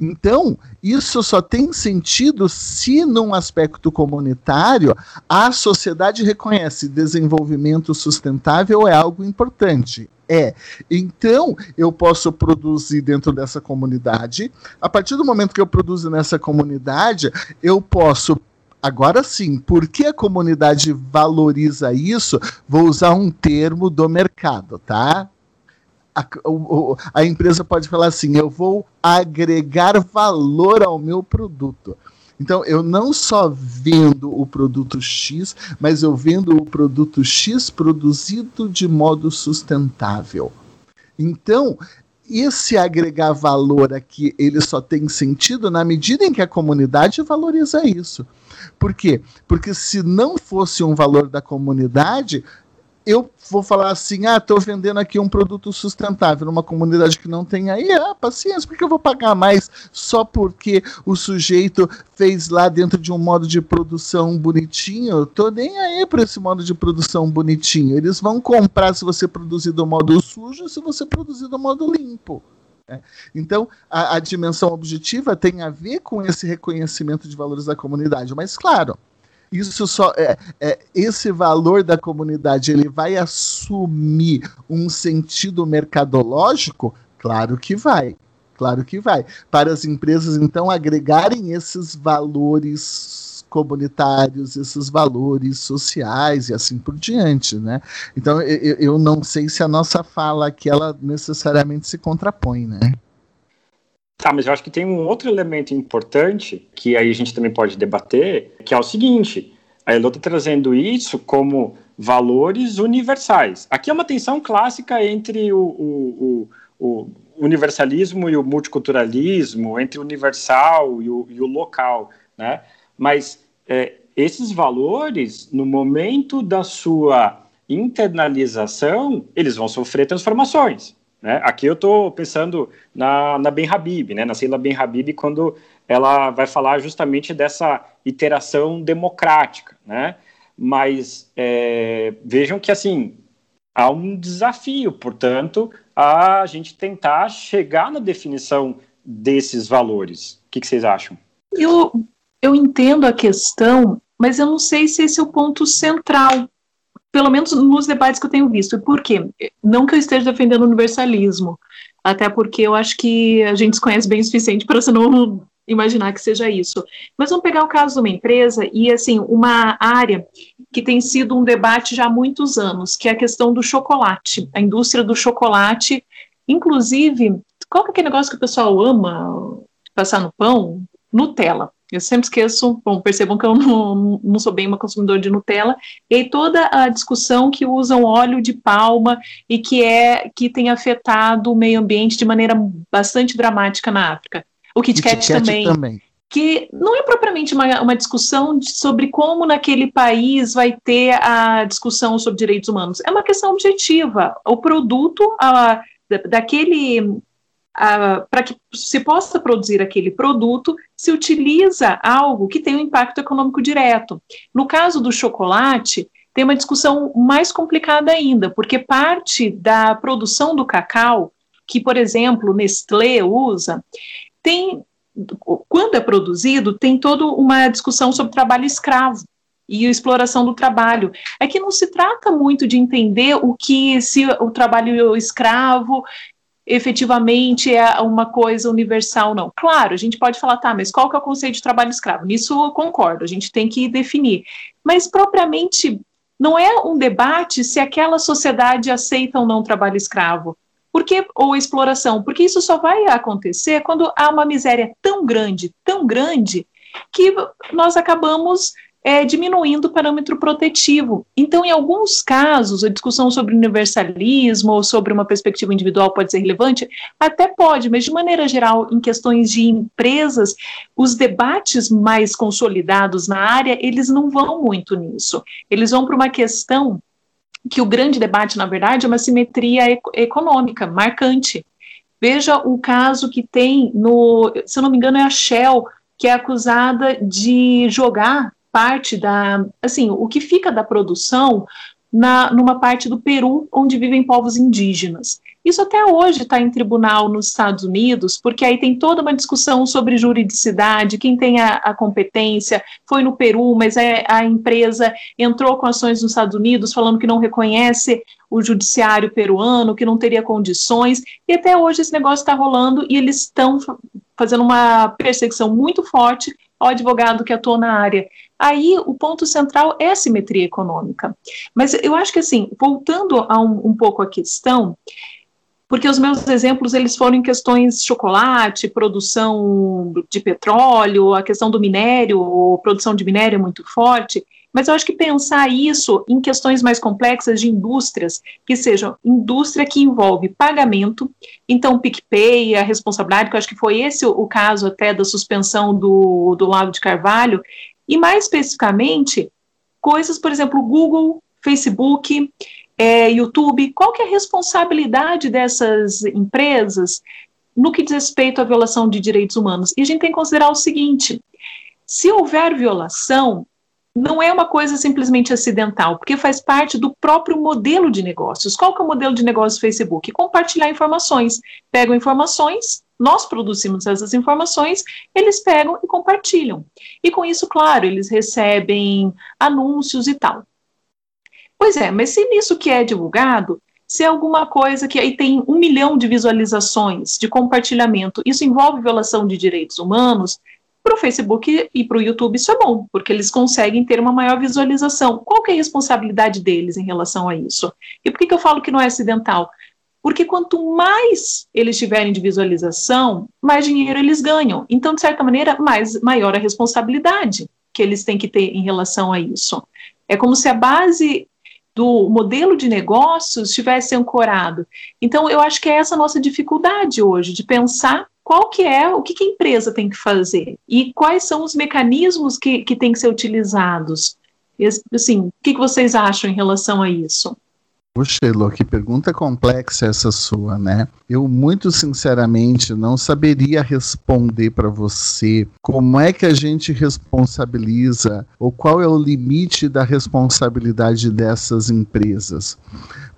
então, isso só tem sentido se, num aspecto comunitário, a sociedade reconhece desenvolvimento sustentável é algo importante. É. Então, eu posso produzir dentro dessa comunidade. A partir do momento que eu produzo nessa comunidade, eu posso Agora sim, porque a comunidade valoriza isso, vou usar um termo do mercado, tá? a, a empresa pode falar assim: eu vou agregar valor ao meu produto. Então, eu não só vendo o produto X, mas eu vendo o produto X produzido de modo sustentável. Então, esse agregar valor aqui, ele só tem sentido na medida em que a comunidade valoriza isso. Por quê? Porque se não fosse um valor da comunidade, eu vou falar assim, ah, estou vendendo aqui um produto sustentável numa comunidade que não tem aí, ah, paciência, por que eu vou pagar mais só porque o sujeito fez lá dentro de um modo de produção bonitinho? Tô nem aí para esse modo de produção bonitinho. Eles vão comprar se você produzir do modo sujo, se você produzir do modo limpo. É. Então, a, a dimensão objetiva tem a ver com esse reconhecimento de valores da comunidade, mas claro, isso só é, é, esse valor da comunidade ele vai assumir um sentido mercadológico? Claro que vai. Claro que vai. Para as empresas, então, agregarem esses valores comunitários, esses valores sociais e assim por diante, né? Então, eu, eu não sei se a nossa fala aqui, ela necessariamente se contrapõe, né? Tá, mas eu acho que tem um outro elemento importante que aí a gente também pode debater, que é o seguinte: a Elo está trazendo isso como valores universais. Aqui é uma tensão clássica entre o, o, o, o universalismo e o multiculturalismo, entre o universal e o, e local, né? Mas é, esses valores, no momento da sua internalização, eles vão sofrer transformações. Né? Aqui eu estou pensando na, na Ben Habib, né? na Sheila Ben Habib, quando ela vai falar justamente dessa iteração democrática. Né? Mas é, vejam que assim há um desafio, portanto, a gente tentar chegar na definição desses valores. O que, que vocês acham? Eu, eu entendo a questão, mas eu não sei se esse é o ponto central pelo menos nos debates que eu tenho visto. Por quê? Não que eu esteja defendendo o universalismo, até porque eu acho que a gente se conhece bem o suficiente para você não imaginar que seja isso. Mas vamos pegar o caso de uma empresa e, assim, uma área que tem sido um debate já há muitos anos, que é a questão do chocolate, a indústria do chocolate, inclusive, qual que é aquele negócio que o pessoal ama passar no pão? Nutella. Eu sempre esqueço, bom, percebam que eu não, não sou bem uma consumidora de Nutella, e toda a discussão que usam óleo de palma e que é que tem afetado o meio ambiente de maneira bastante dramática na África. O Kit Kat, Kit Kat também, também, Que não é propriamente uma, uma discussão de, sobre como naquele país vai ter a discussão sobre direitos humanos. É uma questão objetiva. O produto a, daquele para que se possa produzir aquele produto, se utiliza algo que tem um impacto econômico direto. No caso do chocolate, tem uma discussão mais complicada ainda, porque parte da produção do cacau, que, por exemplo, Nestlé usa, tem, quando é produzido, tem toda uma discussão sobre trabalho escravo e exploração do trabalho. É que não se trata muito de entender o que se o trabalho escravo efetivamente é uma coisa universal, não. Claro, a gente pode falar, tá, mas qual que é o conceito de trabalho escravo? Nisso eu concordo, a gente tem que definir. Mas propriamente não é um debate se aquela sociedade aceita ou não trabalho escravo. Porque, ou exploração, porque isso só vai acontecer quando há uma miséria tão grande, tão grande, que nós acabamos é, diminuindo o parâmetro protetivo. Então, em alguns casos, a discussão sobre universalismo ou sobre uma perspectiva individual pode ser relevante? Até pode, mas de maneira geral, em questões de empresas, os debates mais consolidados na área, eles não vão muito nisso. Eles vão para uma questão que o grande debate, na verdade, é uma simetria econômica marcante. Veja o caso que tem no, se eu não me engano, é a Shell, que é acusada de jogar parte da, assim, o que fica da produção na, numa parte do Peru onde vivem povos indígenas. Isso até hoje está em tribunal nos Estados Unidos, porque aí tem toda uma discussão sobre juridicidade, quem tem a, a competência, foi no Peru, mas é, a empresa entrou com ações nos Estados Unidos falando que não reconhece o judiciário peruano, que não teria condições, e até hoje esse negócio está rolando e eles estão fazendo uma perseguição muito forte ao advogado que atua na área. Aí o ponto central é a simetria econômica. Mas eu acho que assim, voltando a um, um pouco à questão, porque os meus exemplos eles foram em questões chocolate, produção de petróleo, a questão do minério, produção de minério é muito forte, mas eu acho que pensar isso em questões mais complexas de indústrias, que sejam indústria que envolve pagamento, então PicPay, a responsabilidade, que eu acho que foi esse o caso até da suspensão do, do Lago de Carvalho, e mais especificamente, coisas, por exemplo, Google, Facebook, é, YouTube, qual que é a responsabilidade dessas empresas no que diz respeito à violação de direitos humanos? E a gente tem que considerar o seguinte: se houver violação, não é uma coisa simplesmente acidental, porque faz parte do próprio modelo de negócios. Qual que é o modelo de negócio do Facebook? Compartilhar informações. Pegam informações, nós produzimos essas informações, eles pegam e compartilham. E com isso, claro, eles recebem anúncios e tal. Pois é, mas se nisso que é divulgado se é alguma coisa que aí tem um milhão de visualizações, de compartilhamento, isso envolve violação de direitos humanos, para o Facebook e para o YouTube isso é bom, porque eles conseguem ter uma maior visualização. Qual que é a responsabilidade deles em relação a isso? E por que, que eu falo que não é acidental? Porque quanto mais eles tiverem de visualização, mais dinheiro eles ganham. Então, de certa maneira, mais maior a responsabilidade que eles têm que ter em relação a isso. É como se a base do modelo de negócios estivesse ancorado. Então, eu acho que é essa nossa dificuldade hoje, de pensar qual que é, o que, que a empresa tem que fazer e quais são os mecanismos que, que têm que ser utilizados. Assim, o que, que vocês acham em relação a isso? Puxa, Elo, que pergunta complexa essa sua, né? Eu, muito sinceramente, não saberia responder para você como é que a gente responsabiliza ou qual é o limite da responsabilidade dessas empresas.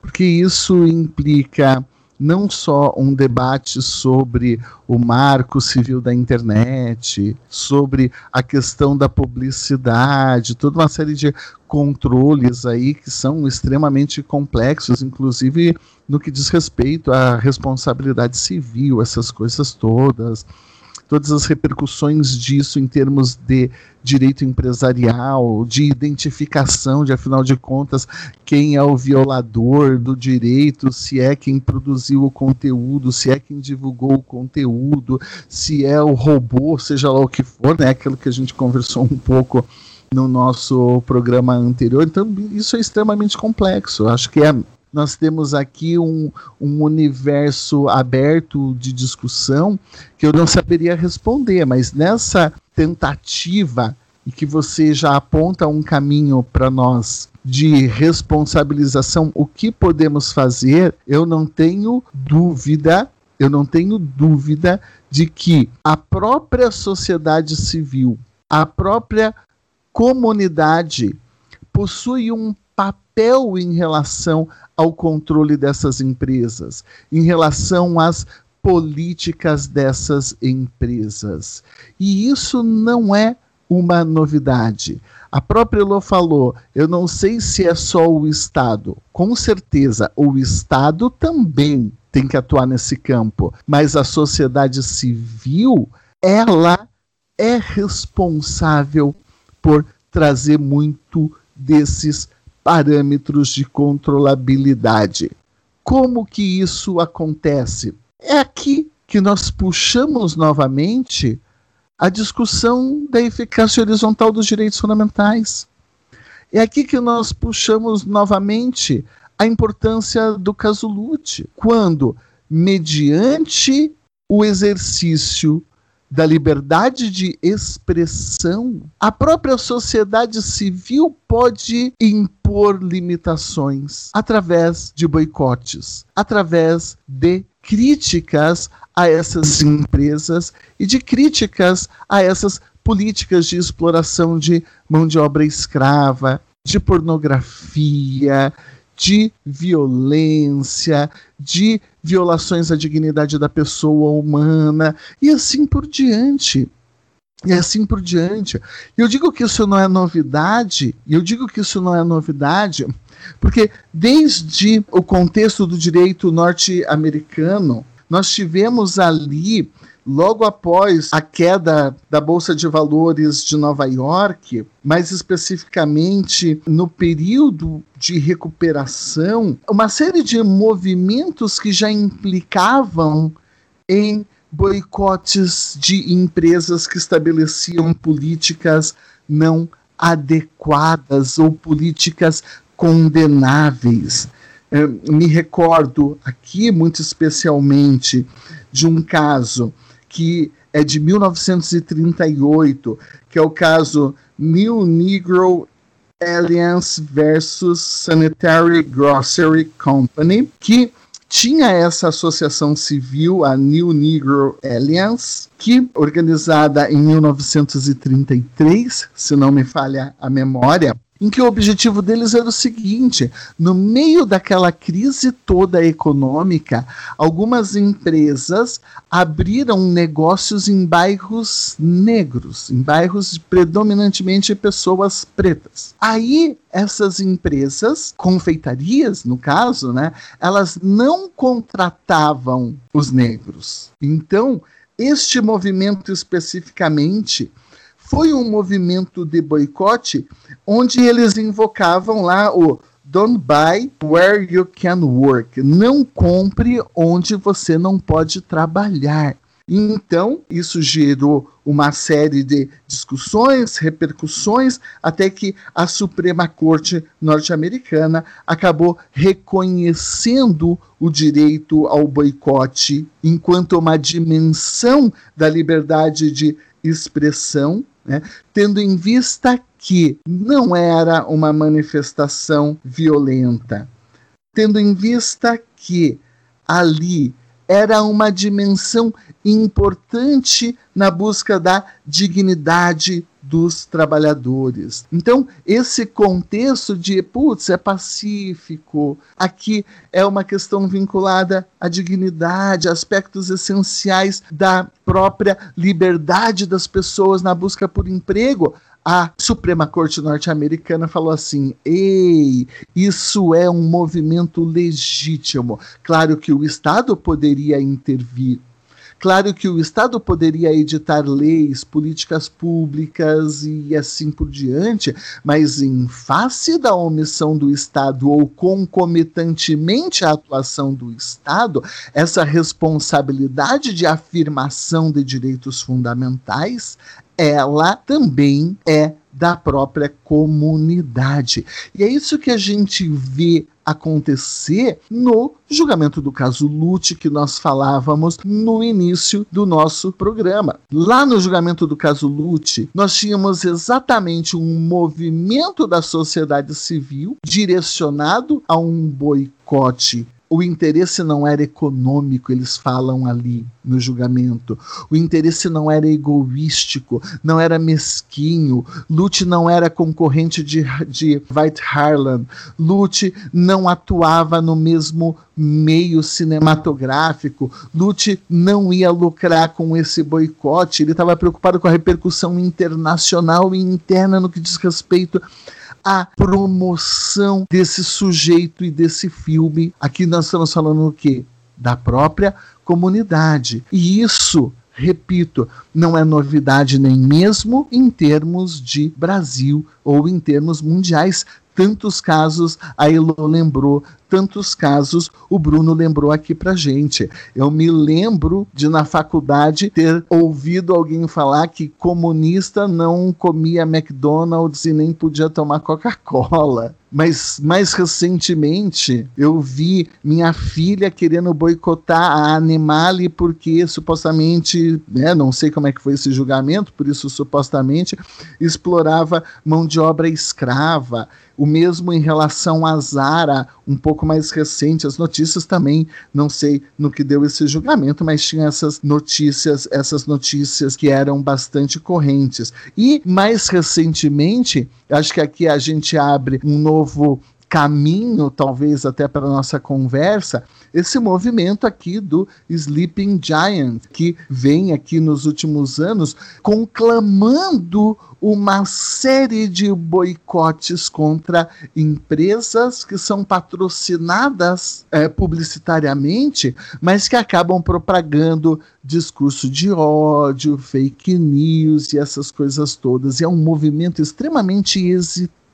Porque isso implica não só um debate sobre o marco civil da internet, sobre a questão da publicidade, toda uma série de controles aí que são extremamente complexos, inclusive no que diz respeito à responsabilidade civil, essas coisas todas todas as repercussões disso em termos de direito empresarial, de identificação de, afinal de contas, quem é o violador do direito, se é quem produziu o conteúdo, se é quem divulgou o conteúdo, se é o robô, seja lá o que for, né? Aquilo que a gente conversou um pouco no nosso programa anterior. Então, isso é extremamente complexo. Acho que é nós temos aqui um, um universo aberto de discussão que eu não saberia responder, mas nessa tentativa e que você já aponta um caminho para nós de responsabilização, o que podemos fazer, eu não tenho dúvida, eu não tenho dúvida de que a própria sociedade civil, a própria comunidade possui um papel em relação ao controle dessas empresas, em relação às políticas dessas empresas. E isso não é uma novidade. A própria Elô falou: eu não sei se é só o Estado. Com certeza, o Estado também tem que atuar nesse campo, mas a sociedade civil, ela é responsável por trazer muito desses parâmetros de controlabilidade. Como que isso acontece? É aqui que nós puxamos novamente a discussão da eficácia horizontal dos direitos fundamentais. É aqui que nós puxamos novamente a importância do caso Lute, quando, mediante o exercício da liberdade de expressão, a própria sociedade civil pode impor limitações através de boicotes, através de críticas a essas empresas e de críticas a essas políticas de exploração de mão de obra escrava, de pornografia, de violência, de violações à dignidade da pessoa humana e assim por diante. E assim por diante. Eu digo que isso não é novidade, eu digo que isso não é novidade, porque desde o contexto do direito norte-americano, nós tivemos ali logo após a queda da Bolsa de Valores de Nova York, mais especificamente no período de recuperação, uma série de movimentos que já implicavam em boicotes de empresas que estabeleciam políticas não adequadas ou políticas condenáveis. Eu me recordo aqui, muito especialmente, de um caso que é de 1938, que é o caso New Negro Alliance versus Sanitary Grocery Company, que tinha essa associação civil, a New Negro Alliance, que, organizada em 1933, se não me falha a memória, em que o objetivo deles era o seguinte: no meio daquela crise toda econômica, algumas empresas abriram negócios em bairros negros, em bairros predominantemente pessoas pretas. Aí essas empresas, confeitarias no caso, né, elas não contratavam os negros. Então, este movimento especificamente foi um movimento de boicote onde eles invocavam lá o Don't buy where you can work. Não compre onde você não pode trabalhar. Então, isso gerou uma série de discussões, repercussões, até que a Suprema Corte norte-americana acabou reconhecendo o direito ao boicote enquanto uma dimensão da liberdade de expressão, né, tendo em vista que não era uma manifestação violenta, tendo em vista que ali era uma dimensão importante na busca da dignidade dos trabalhadores. Então, esse contexto de, putz, é pacífico, aqui é uma questão vinculada à dignidade, aspectos essenciais da própria liberdade das pessoas na busca por emprego, a Suprema Corte norte-americana falou assim: ei, isso é um movimento legítimo. Claro que o Estado poderia intervir. Claro que o Estado poderia editar leis, políticas públicas e assim por diante, mas em face da omissão do Estado ou concomitantemente à atuação do Estado, essa responsabilidade de afirmação de direitos fundamentais ela também é da própria comunidade. E é isso que a gente vê acontecer no julgamento do caso Lute que nós falávamos no início do nosso programa. Lá no julgamento do caso Lute, nós tínhamos exatamente um movimento da sociedade civil direcionado a um boicote o interesse não era econômico, eles falam ali no julgamento. O interesse não era egoístico, não era mesquinho. Lute não era concorrente de, de White Harlan. Lute não atuava no mesmo meio cinematográfico. Lute não ia lucrar com esse boicote. Ele estava preocupado com a repercussão internacional e interna no que diz respeito a promoção desse sujeito e desse filme. Aqui nós estamos falando o quê? Da própria comunidade. E isso repito, não é novidade nem mesmo em termos de Brasil ou em termos mundiais. Tantos casos a Elo lembrou, tantos casos o Bruno lembrou aqui pra gente. Eu me lembro de na faculdade ter ouvido alguém falar que comunista não comia McDonald's e nem podia tomar Coca-Cola. Mas mais recentemente eu vi minha filha querendo boicotar a Animale porque supostamente, né, não sei como é que foi esse julgamento, por isso supostamente explorava mão de obra escrava. O mesmo em relação a Zara, um pouco mais recente, as notícias também, não sei no que deu esse julgamento, mas tinha essas notícias, essas notícias que eram bastante correntes. E mais recentemente, acho que aqui a gente abre um novo caminho, talvez até para nossa conversa, esse movimento aqui do Sleeping Giant, que vem aqui nos últimos anos conclamando uma série de boicotes contra empresas que são patrocinadas é, publicitariamente, mas que acabam propagando discurso de ódio, fake news e essas coisas todas. E é um movimento extremamente exitoso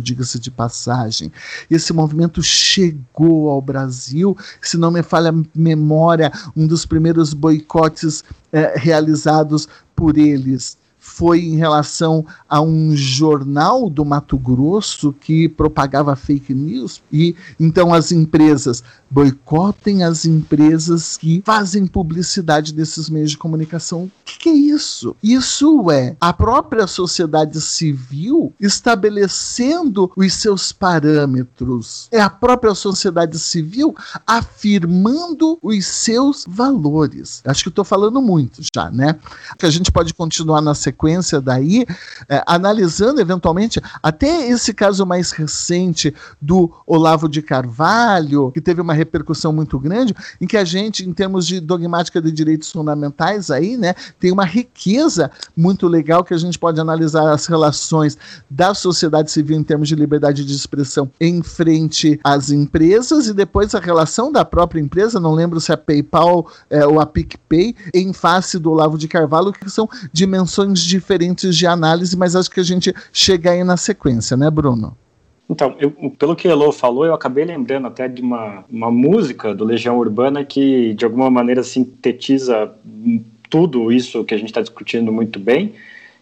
diga-se de passagem. Esse movimento chegou ao Brasil, se não me falha a memória, um dos primeiros boicotes é, realizados por eles foi em relação a um jornal do Mato Grosso que propagava fake news. E então as empresas boicotem as empresas que fazem publicidade desses meios de comunicação. O que, que é isso? Isso é a própria sociedade civil estabelecendo os seus parâmetros. É a própria sociedade civil afirmando os seus valores. Acho que estou falando muito já, né? Que a gente pode continuar na sequência sequência daí, é, analisando eventualmente até esse caso mais recente do Olavo de Carvalho, que teve uma repercussão muito grande, em que a gente, em termos de dogmática de direitos fundamentais, aí, né, tem uma riqueza muito legal que a gente pode analisar as relações da sociedade civil em termos de liberdade de expressão em frente às empresas e depois a relação da própria empresa, não lembro se é a PayPal é, ou a PicPay, em face do Olavo de Carvalho, que são dimensões diferentes de análise, mas acho que a gente chega aí na sequência, né, Bruno? Então, eu, pelo que o Elo falou, eu acabei lembrando até de uma, uma música do Legião Urbana que, de alguma maneira, sintetiza tudo isso que a gente está discutindo muito bem,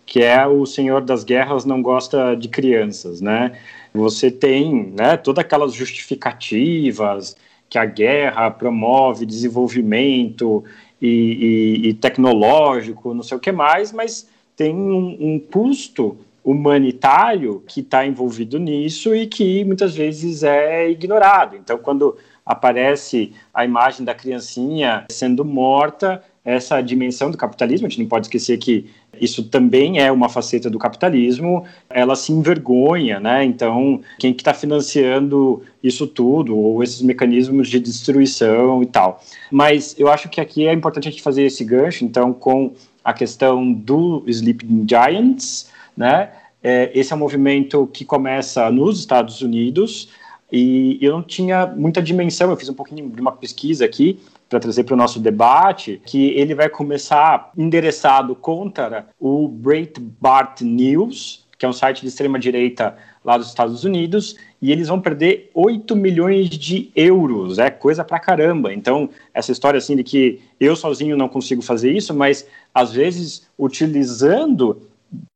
que é o Senhor das Guerras não gosta de crianças, né? Você tem né, todas aquelas justificativas que a guerra promove desenvolvimento e, e, e tecnológico, não sei o que mais, mas tem um, um custo humanitário que está envolvido nisso e que muitas vezes é ignorado. Então, quando aparece a imagem da criancinha sendo morta, essa dimensão do capitalismo, a gente não pode esquecer que isso também é uma faceta do capitalismo, ela se envergonha, né? Então, quem que está financiando isso tudo, ou esses mecanismos de destruição e tal. Mas eu acho que aqui é importante a gente fazer esse gancho, então, com a questão do Sleeping Giants, né? É, esse é um movimento que começa nos Estados Unidos e eu não tinha muita dimensão, eu fiz um pouquinho de uma pesquisa aqui para trazer para o nosso debate, que ele vai começar endereçado contra o Breitbart News, que é um site de extrema direita lá dos Estados Unidos, e eles vão perder 8 milhões de euros, é coisa pra caramba. Então, essa história assim de que eu sozinho não consigo fazer isso, mas às vezes utilizando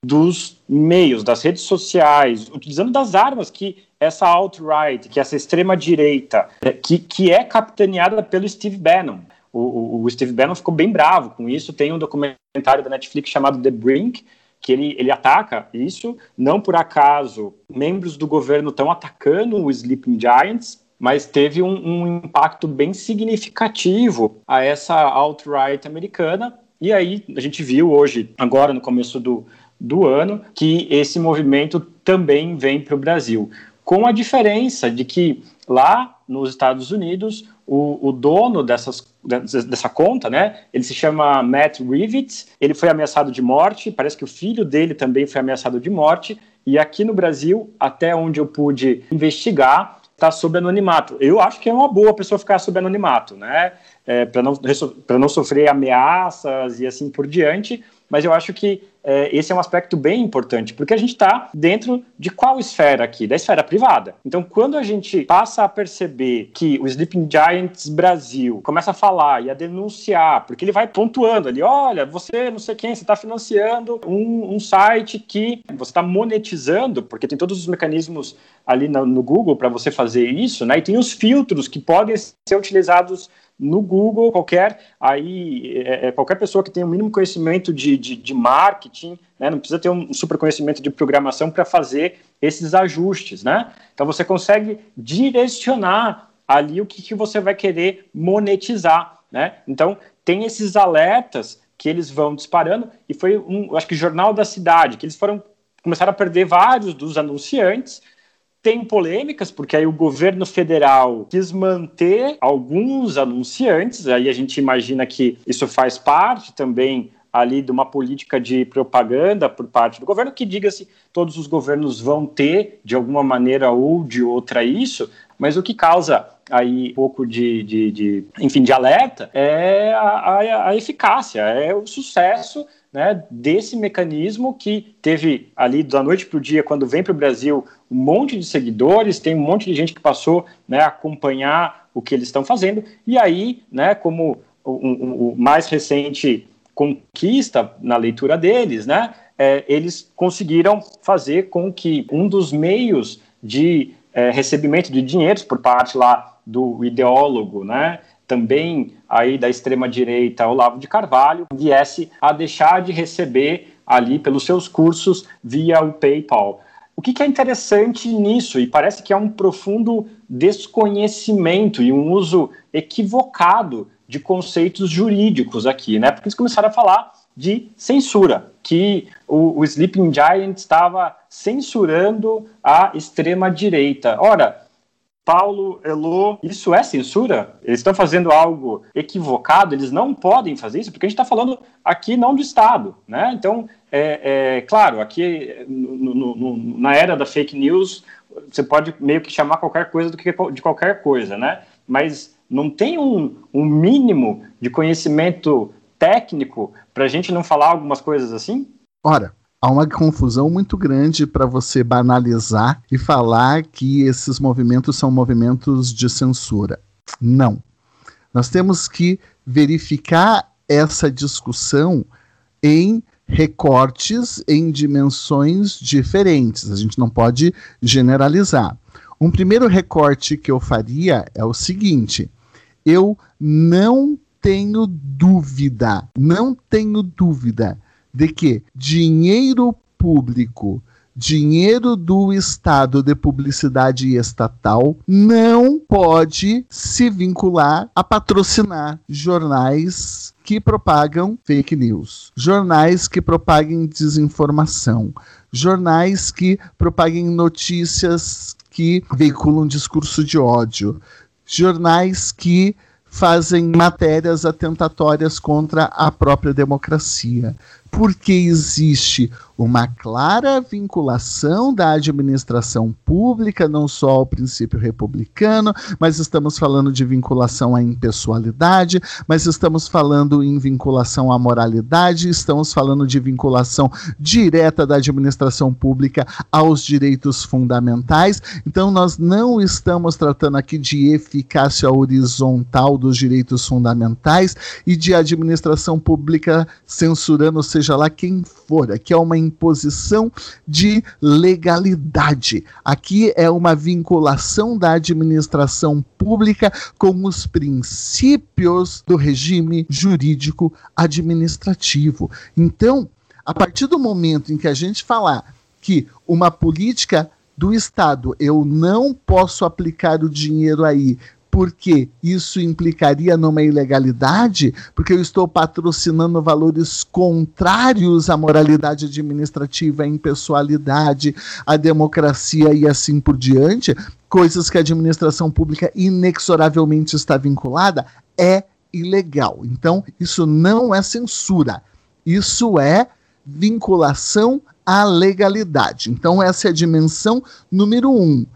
dos meios, das redes sociais, utilizando das armas que essa alt-right, que essa extrema-direita, é, que, que é capitaneada pelo Steve Bannon. O, o, o, Steve Bannon ficou bem bravo com isso. Tem um documentário da Netflix chamado The Brink, que ele, ele ataca isso. Não por acaso, membros do governo estão atacando o Sleeping Giants, mas teve um, um impacto bem significativo a essa alt-right americana. E aí a gente viu hoje, agora no começo do, do ano, que esse movimento também vem para o Brasil. Com a diferença de que lá nos Estados Unidos, o, o dono dessas, dessa conta, né, ele se chama Matt Rivets, ele foi ameaçado de morte, parece que o filho dele também foi ameaçado de morte, e aqui no Brasil, até onde eu pude investigar, está sob anonimato. Eu acho que é uma boa pessoa ficar sob anonimato, né, é, para não, não sofrer ameaças e assim por diante, mas eu acho que é, esse é um aspecto bem importante, porque a gente está dentro de qual esfera aqui? Da esfera privada. Então, quando a gente passa a perceber que o Sleeping Giants Brasil começa a falar e a denunciar, porque ele vai pontuando ali, olha, você não sei quem, você está financiando um, um, site que você está monetizando, porque tem todos os mecanismos ali no, no Google para você fazer isso, né? E tem os filtros que podem ser utilizados no Google, qualquer aí é, é, qualquer pessoa que tenha o mínimo conhecimento de, de, de marketing, né, não precisa ter um super conhecimento de programação para fazer esses ajustes, né? Então você consegue direcionar ali o que, que você vai querer monetizar, né? Então tem esses alertas que eles vão disparando e foi um, acho que jornal da cidade que eles foram começaram a perder vários dos anunciantes tem polêmicas, porque aí o governo federal quis manter alguns anunciantes, aí a gente imagina que isso faz parte também ali de uma política de propaganda por parte do governo, que diga-se, todos os governos vão ter, de alguma maneira ou de outra, isso, mas o que causa aí um pouco de, de, de enfim, de alerta é a, a, a eficácia, é o sucesso né, desse mecanismo que teve ali da noite para o dia, quando vem para o Brasil, um monte de seguidores, tem um monte de gente que passou né, a acompanhar o que eles estão fazendo, e aí, né, como o, o, o mais recente conquista na leitura deles, né, é, eles conseguiram fazer com que um dos meios de é, recebimento de dinheiros por parte lá do ideólogo, né, também aí da extrema direita Olavo de Carvalho viesse a deixar de receber ali pelos seus cursos via o PayPal. O que, que, é interessante nisso, e parece que é um profundo desconhecimento e um uso equivocado de conceitos jurídicos aqui, né? Porque eles começaram a falar de censura, que o, o Sleeping Giant estava censurando a extrema-direita. Ora, Paulo, Elô, isso é censura? Eles estão fazendo algo equivocado? Eles não podem fazer isso? Porque a gente está falando aqui não do Estado, né? Então, é, é claro, aqui no, no, na era da fake news, você pode meio que chamar qualquer coisa do que de qualquer coisa, né? Mas não tem um, um mínimo de conhecimento técnico para a gente não falar algumas coisas assim? Ora, há uma confusão muito grande para você banalizar e falar que esses movimentos são movimentos de censura. Não. Nós temos que verificar essa discussão em recortes em dimensões diferentes. A gente não pode generalizar. Um primeiro recorte que eu faria é o seguinte: eu não tenho dúvida, não tenho dúvida de que dinheiro público, dinheiro do Estado de publicidade estatal não pode se vincular a patrocinar jornais que propagam fake news, jornais que propagam desinformação, jornais que propaguem notícias que veiculam discurso de ódio, jornais que fazem matérias atentatórias contra a própria democracia, porque existe uma clara vinculação da administração pública, não só ao princípio republicano, mas estamos falando de vinculação à impessoalidade, mas estamos falando em vinculação à moralidade, estamos falando de vinculação direta da administração pública aos direitos fundamentais. Então, nós não estamos tratando aqui de eficácia horizontal dos direitos fundamentais e de administração pública censurando, seja lá quem for. Aqui é uma imposição de legalidade. Aqui é uma vinculação da administração pública com os princípios do regime jurídico administrativo. Então, a partir do momento em que a gente falar que uma política do Estado, eu não posso aplicar o dinheiro aí porque isso implicaria numa ilegalidade, porque eu estou patrocinando valores contrários à moralidade administrativa, à impessoalidade, à democracia e assim por diante, coisas que a administração pública inexoravelmente está vinculada, é ilegal. Então, isso não é censura, isso é vinculação à legalidade. Então, essa é a dimensão número um.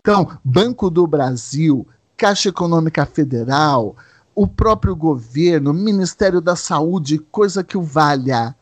Então, Banco do Brasil, Caixa Econômica Federal, o próprio governo, Ministério da Saúde, coisa que o valha.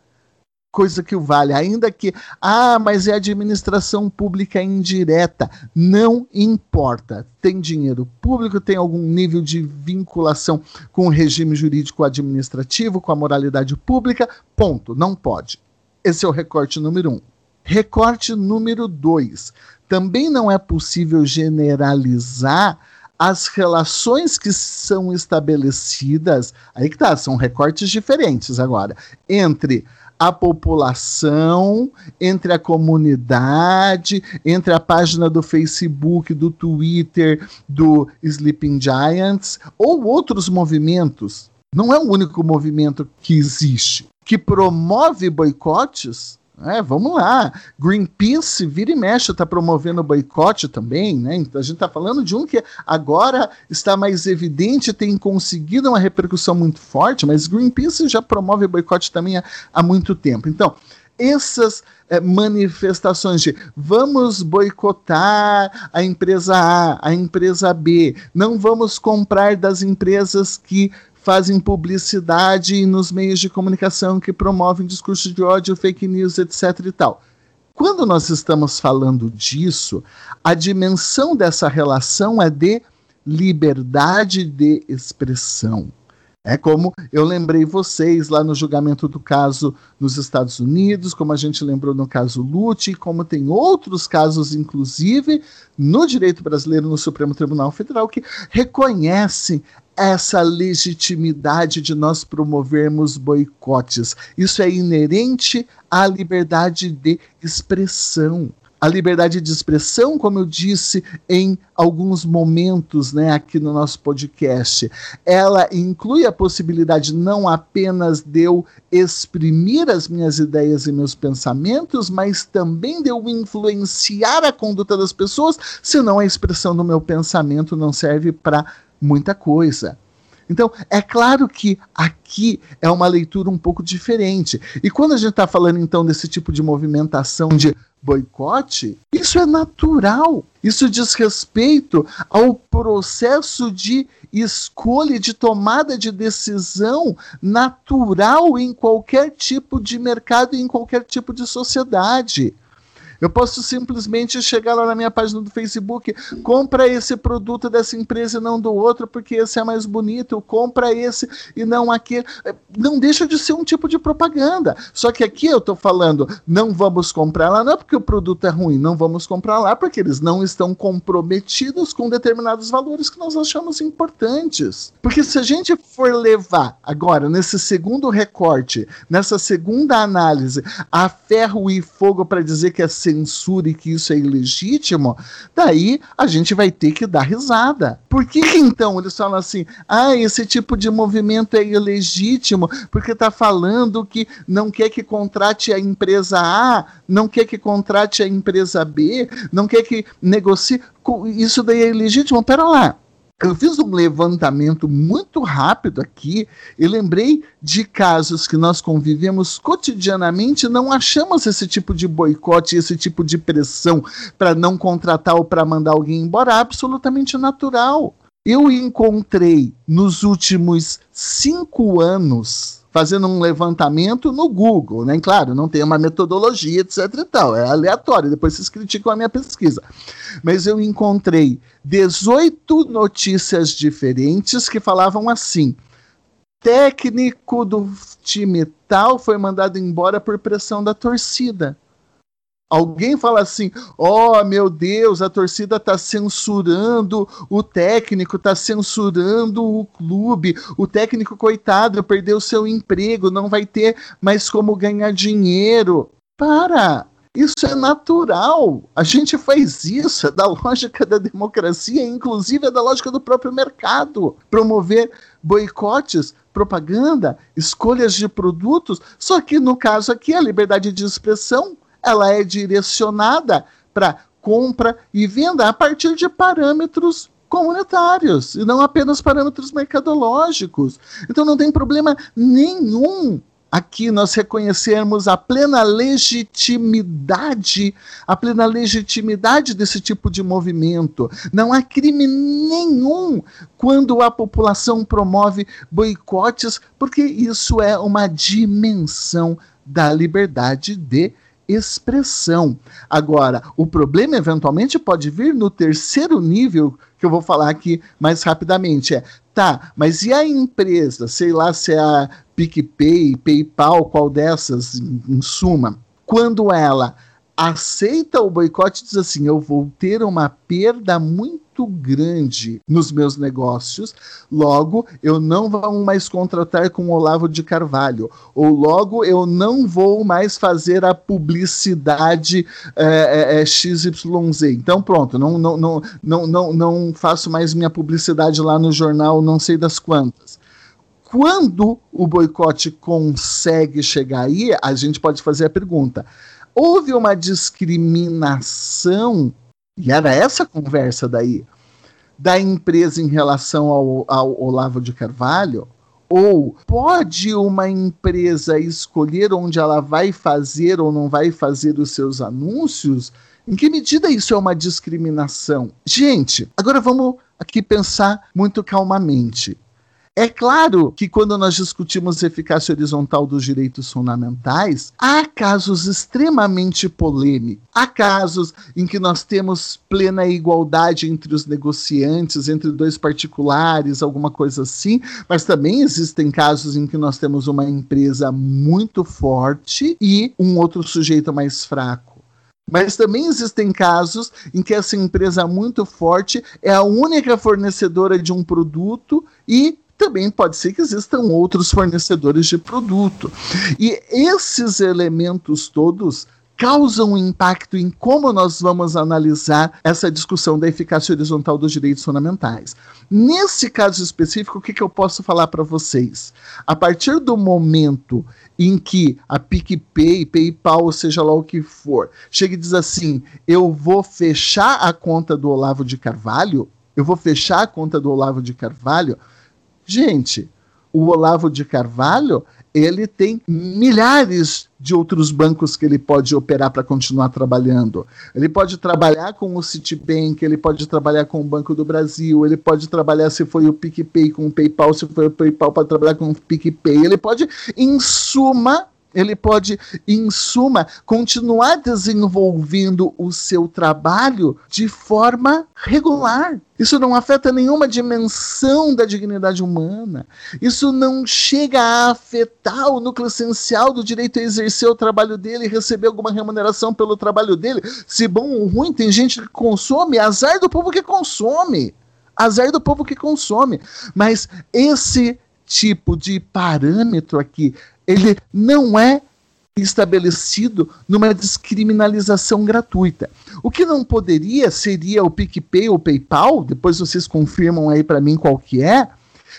Coisa que o valha. Ainda que, ah, mas é administração pública indireta. Não importa. Tem dinheiro público, tem algum nível de vinculação com o regime jurídico administrativo, com a moralidade pública, ponto. Não pode. Esse é o recorte número um. Recorte número dois. Também não é possível generalizar as relações que são estabelecidas, aí que tá, são recortes diferentes agora, entre a população, entre a comunidade, entre a página do Facebook, do Twitter, do Sleeping Giants, ou outros movimentos. Não é o único movimento que existe que promove boicotes é, vamos lá. Greenpeace, vira e mexe, está promovendo boicote também, né? Então a gente está falando de um que agora está mais evidente, tem conseguido uma repercussão muito forte, mas Greenpeace já promove boicote também há, há muito tempo. Então, essas é, manifestações de vamos boicotar a empresa A, a empresa B, não vamos comprar das empresas que fazem publicidade nos meios de comunicação que promovem discurso de ódio, fake news, etc. e tal. Quando nós estamos falando disso, a dimensão dessa relação é de liberdade de expressão. É como eu lembrei vocês lá no julgamento do caso nos Estados Unidos, como a gente lembrou no caso Lute, como tem outros casos, inclusive, no direito brasileiro, no Supremo Tribunal Federal, que reconhecem essa legitimidade de nós promovermos boicotes. Isso é inerente à liberdade de expressão. A liberdade de expressão, como eu disse em alguns momentos né, aqui no nosso podcast, ela inclui a possibilidade não apenas de eu exprimir as minhas ideias e meus pensamentos, mas também de eu influenciar a conduta das pessoas, senão a expressão do meu pensamento não serve para muita coisa. Então, é claro que aqui é uma leitura um pouco diferente. E quando a gente está falando, então, desse tipo de movimentação de boicote, isso é natural. Isso diz respeito ao processo de escolha, de tomada de decisão natural em qualquer tipo de mercado e em qualquer tipo de sociedade. Eu posso simplesmente chegar lá na minha página do Facebook, compra esse produto dessa empresa e não do outro, porque esse é mais bonito, compra esse e não aquele. Não deixa de ser um tipo de propaganda. Só que aqui eu estou falando, não vamos comprar lá, não é porque o produto é ruim, não vamos comprar lá, porque eles não estão comprometidos com determinados valores que nós achamos importantes. Porque se a gente for levar agora, nesse segundo recorte, nessa segunda análise, a ferro e fogo para dizer que é censura e que isso é ilegítimo, daí a gente vai ter que dar risada. Por que então eles falam assim, ah, esse tipo de movimento é ilegítimo, porque está falando que não quer que contrate a empresa A, não quer que contrate a empresa B, não quer que negocie. Isso daí é ilegítimo? Pera lá. Eu fiz um levantamento muito rápido aqui e lembrei de casos que nós convivemos cotidianamente, não achamos esse tipo de boicote, esse tipo de pressão para não contratar ou para mandar alguém embora, absolutamente natural. Eu encontrei nos últimos cinco anos fazendo um levantamento no Google, né? Claro, não tem uma metodologia, etc e tal, é aleatório, depois vocês criticam a minha pesquisa. Mas eu encontrei 18 notícias diferentes que falavam assim: técnico do time tal foi mandado embora por pressão da torcida. Alguém fala assim: oh meu Deus, a torcida está censurando o técnico, está censurando o clube, o técnico, coitado, perdeu seu emprego, não vai ter mais como ganhar dinheiro. Para! Isso é natural. A gente faz isso, é da lógica da democracia, inclusive é da lógica do próprio mercado. Promover boicotes, propaganda, escolhas de produtos. Só que no caso aqui, a liberdade de expressão ela é direcionada para compra e venda a partir de parâmetros comunitários e não apenas parâmetros mercadológicos. Então não tem problema nenhum aqui nós reconhecermos a plena legitimidade, a plena legitimidade desse tipo de movimento. Não há crime nenhum quando a população promove boicotes, porque isso é uma dimensão da liberdade de expressão. Agora, o problema eventualmente pode vir no terceiro nível, que eu vou falar aqui mais rapidamente. É, tá, mas e a empresa? Sei lá se é a PicPay, PayPal, qual dessas, em, suma, quando ela aceita o boicote diz assim: eu vou ter uma perda muito grande nos meus negócios, logo eu não vou mais contratar com Olavo de Carvalho, ou logo eu não vou mais fazer a publicidade é, é XYZ. Então pronto, não, não, não, não, não, não faço mais minha publicidade lá no jornal, não sei das quantas quando o boicote consegue chegar aí, a gente pode fazer a pergunta: houve uma discriminação, e era essa conversa daí, da empresa em relação ao, ao Olavo de Carvalho? Ou pode uma empresa escolher onde ela vai fazer ou não vai fazer os seus anúncios? Em que medida isso é uma discriminação? Gente, agora vamos aqui pensar muito calmamente. É claro que quando nós discutimos eficácia horizontal dos direitos fundamentais, há casos extremamente polêmicos. Há casos em que nós temos plena igualdade entre os negociantes, entre dois particulares, alguma coisa assim, mas também existem casos em que nós temos uma empresa muito forte e um outro sujeito mais fraco. Mas também existem casos em que essa empresa muito forte é a única fornecedora de um produto e também pode ser que existam outros fornecedores de produto. E esses elementos todos causam um impacto em como nós vamos analisar essa discussão da eficácia horizontal dos direitos fundamentais. Nesse caso específico, o que, que eu posso falar para vocês? A partir do momento em que a PicPay, PayPal, seja lá o que for, chega e diz assim: eu vou fechar a conta do Olavo de Carvalho, eu vou fechar a conta do Olavo de Carvalho. Gente, o Olavo de Carvalho ele tem milhares de outros bancos que ele pode operar para continuar trabalhando. Ele pode trabalhar com o Citibank, ele pode trabalhar com o Banco do Brasil, ele pode trabalhar, se foi o PicPay, com o PayPal, se foi o PayPal, para trabalhar com o PicPay. Ele pode, em suma, ele pode, em suma, continuar desenvolvendo o seu trabalho de forma regular. Isso não afeta nenhuma dimensão da dignidade humana. Isso não chega a afetar o núcleo essencial do direito a exercer o trabalho dele e receber alguma remuneração pelo trabalho dele. Se bom ou ruim, tem gente que consome, azar do povo que consome. Azar do povo que consome. Mas esse tipo de parâmetro aqui ele não é estabelecido numa descriminalização gratuita. O que não poderia seria o PicPay ou PayPal, depois vocês confirmam aí para mim qual que é,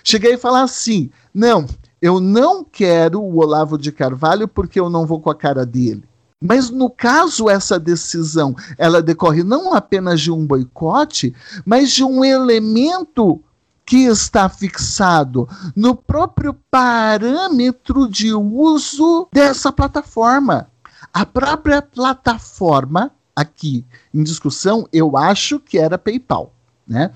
chegar e falar assim: "Não, eu não quero o Olavo de Carvalho porque eu não vou com a cara dele". Mas no caso essa decisão, ela decorre não apenas de um boicote, mas de um elemento que está fixado no próprio parâmetro de uso dessa plataforma. A própria plataforma, aqui em discussão, eu acho que era PayPal. Né?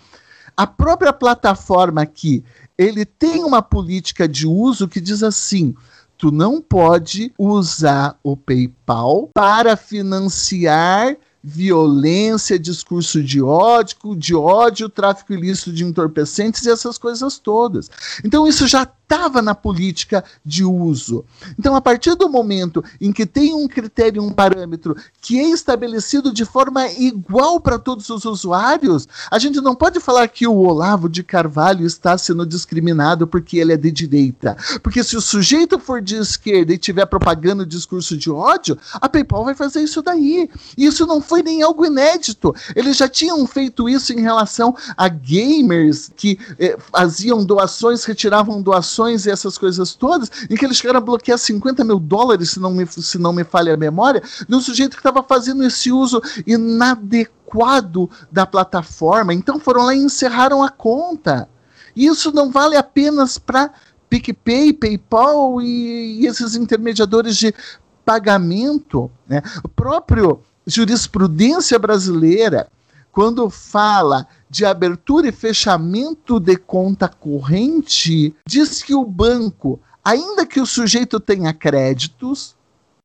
A própria plataforma aqui, ele tem uma política de uso que diz assim: tu não pode usar o PayPal para financiar violência, discurso de ódio, de ódio, tráfico ilícito de entorpecentes e essas coisas todas. Então isso já estava na política de uso. Então, a partir do momento em que tem um critério, um parâmetro que é estabelecido de forma igual para todos os usuários, a gente não pode falar que o Olavo de Carvalho está sendo discriminado porque ele é de direita. Porque se o sujeito for de esquerda e tiver propagando discurso de ódio, a PayPal vai fazer isso daí. Isso não foi nem algo inédito. Eles já tinham feito isso em relação a gamers que eh, faziam doações, retiravam doações e essas coisas todas, em que eles a bloquear 50 mil dólares, se não me, se não me falha a memória, de um sujeito que estava fazendo esse uso inadequado da plataforma. Então foram lá e encerraram a conta. Isso não vale apenas para PicPay, PayPal e, e esses intermediadores de pagamento. Né? O próprio jurisprudência brasileira quando fala de abertura e fechamento de conta corrente, diz que o banco, ainda que o sujeito tenha créditos,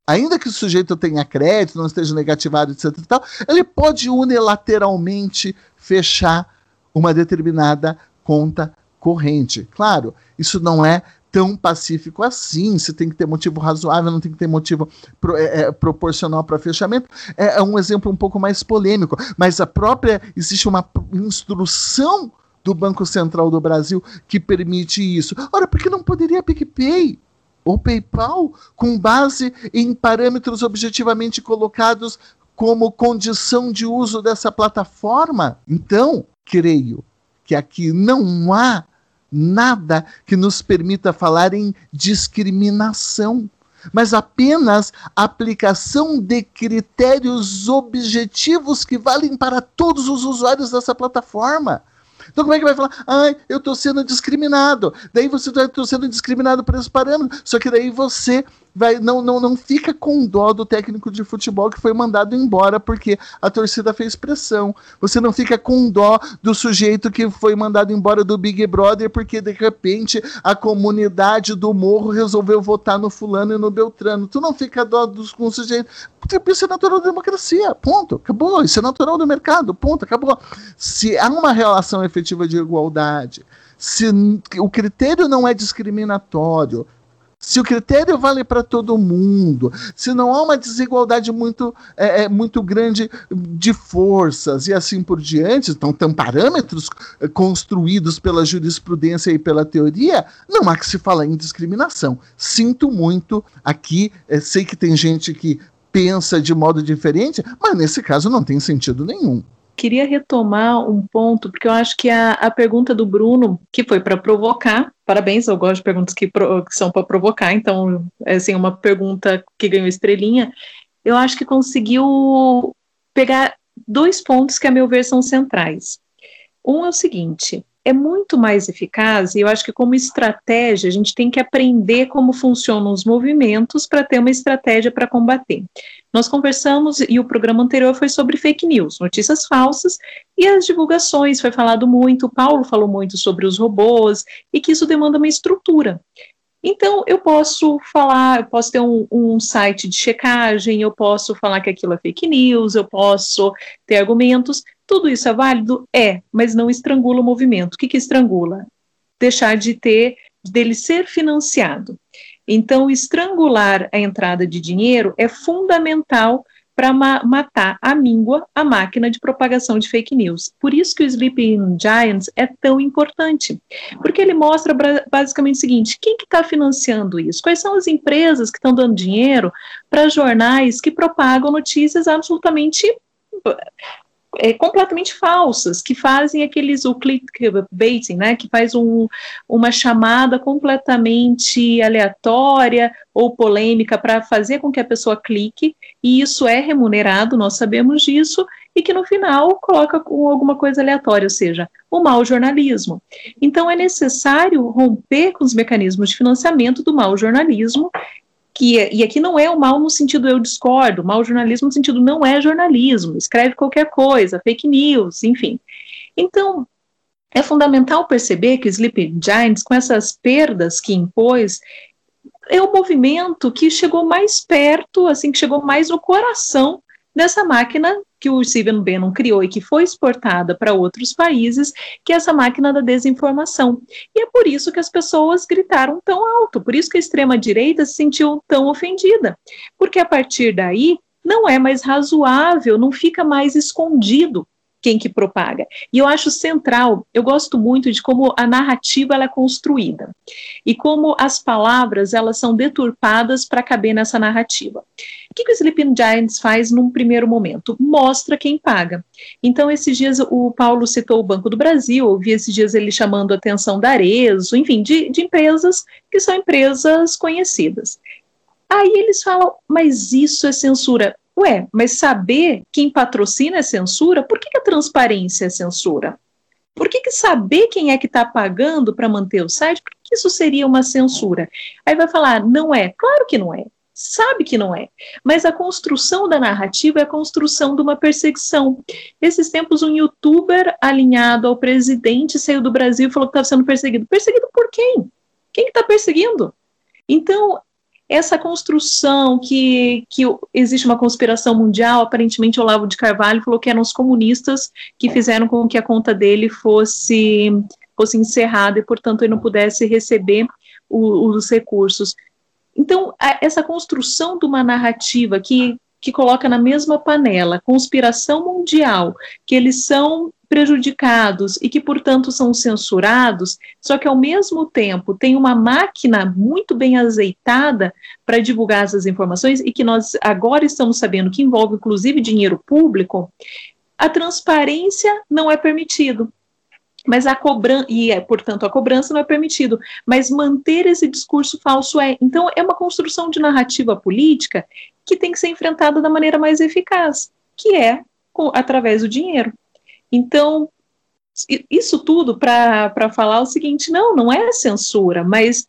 ainda que o sujeito tenha crédito, não esteja negativado, etc. Tal, ele pode unilateralmente fechar uma determinada conta corrente. Claro, isso não é tão pacífico assim, se tem que ter motivo razoável, não tem que ter motivo pro, é, é, proporcional para fechamento, é, é um exemplo um pouco mais polêmico, mas a própria, existe uma instrução do Banco Central do Brasil que permite isso. Ora, por que não poderia PicPay ou PayPal, com base em parâmetros objetivamente colocados como condição de uso dessa plataforma? Então, creio que aqui não há nada que nos permita falar em discriminação, mas apenas aplicação de critérios objetivos que valem para todos os usuários dessa plataforma. Então como é que vai falar? Ai, eu estou sendo discriminado. Daí você está sendo discriminado por esse parâmetro. Só que daí você vai não, não, não fica com dó do técnico de futebol que foi mandado embora porque a torcida fez pressão. Você não fica com dó do sujeito que foi mandado embora do Big Brother porque de repente a comunidade do morro resolveu votar no fulano e no Beltrano. Tu não fica dó dos, com o sujeito. Isso é natural da democracia. Ponto. Acabou. Isso é natural do mercado. Ponto. Acabou. Se há uma relação efetiva de igualdade, se o critério não é discriminatório, se o critério vale para todo mundo, se não há uma desigualdade muito, é, é, muito grande de forças e assim por diante, então tem parâmetros é, construídos pela jurisprudência e pela teoria, não há que se falar em discriminação. Sinto muito aqui, é, sei que tem gente que pensa de modo diferente, mas nesse caso não tem sentido nenhum queria retomar um ponto, porque eu acho que a, a pergunta do Bruno, que foi para provocar, parabéns, eu gosto de perguntas que, pro, que são para provocar, então, é assim, uma pergunta que ganhou estrelinha, eu acho que conseguiu pegar dois pontos que, a meu ver, são centrais. Um é o seguinte: é muito mais eficaz, e eu acho que, como estratégia, a gente tem que aprender como funcionam os movimentos para ter uma estratégia para combater. Nós conversamos, e o programa anterior foi sobre fake news, notícias falsas, e as divulgações, foi falado muito, o Paulo falou muito sobre os robôs, e que isso demanda uma estrutura. Então, eu posso falar, eu posso ter um, um, site de checagem, eu posso falar que aquilo é fake news, eu posso ter argumentos, tudo isso é válido? É, mas não estrangula o movimento. O que, que estrangula? Deixar de ter, dele ser financiado. Então, estrangular a entrada de dinheiro é fundamental para ma matar a míngua, a máquina de propagação de fake news. Por isso que o Sleeping Giants é tão importante, porque ele mostra basicamente o seguinte: quem que está financiando isso? Quais são as empresas que estão dando dinheiro para jornais que propagam notícias absolutamente é, completamente falsas, que fazem aqueles, o clickbaiting, né, que faz um, uma chamada completamente aleatória ou polêmica para fazer com que a pessoa clique, e isso é remunerado, nós sabemos disso, e que no final coloca com alguma coisa aleatória, ou seja, o mau jornalismo. Então é necessário romper com os mecanismos de financiamento do mau jornalismo que, e aqui não é o mal no sentido eu discordo, mal jornalismo no sentido não é jornalismo, escreve qualquer coisa, fake news, enfim. Então, é fundamental perceber que o Sleeping Giants, com essas perdas que impôs, é o movimento que chegou mais perto, assim, que chegou mais no coração dessa máquina que o Stephen Bannon criou e que foi exportada para outros países, que é essa máquina da desinformação. E é por isso que as pessoas gritaram tão alto, por isso que a extrema-direita se sentiu tão ofendida, porque a partir daí não é mais razoável, não fica mais escondido quem que propaga. E eu acho central, eu gosto muito de como a narrativa é construída e como as palavras elas são deturpadas para caber nessa narrativa. O que, que o Sleeping Giants faz num primeiro momento? Mostra quem paga. Então, esses dias o Paulo citou o Banco do Brasil, ouvi esses dias ele chamando a atenção da Arezo, enfim, de, de empresas que são empresas conhecidas. Aí eles falam, mas isso é censura. Ué, mas saber quem patrocina é censura? Por que, que a transparência é censura? Por que, que saber quem é que está pagando para manter o site, por que isso seria uma censura? Aí vai falar, não é. Claro que não é. Sabe que não é. Mas a construção da narrativa é a construção de uma perseguição. Esses tempos, um youtuber alinhado ao presidente saiu do Brasil e falou que estava sendo perseguido. Perseguido por quem? Quem está que tá perseguindo? Então, essa construção que, que existe uma conspiração mundial, aparentemente Olavo de Carvalho falou que eram os comunistas que fizeram com que a conta dele fosse, fosse encerrada e, portanto, ele não pudesse receber o, os recursos. Então, a, essa construção de uma narrativa que, que coloca na mesma panela conspiração mundial, que eles são prejudicados e que, portanto, são censurados, só que, ao mesmo tempo, tem uma máquina muito bem azeitada para divulgar essas informações e que nós agora estamos sabendo que envolve, inclusive, dinheiro público, a transparência não é permitido. Mas a cobrança, e é, portanto, a cobrança não é permitido, mas manter esse discurso falso é. Então, é uma construção de narrativa política que tem que ser enfrentada da maneira mais eficaz, que é com, através do dinheiro. Então, isso tudo para falar o seguinte: não, não é censura, mas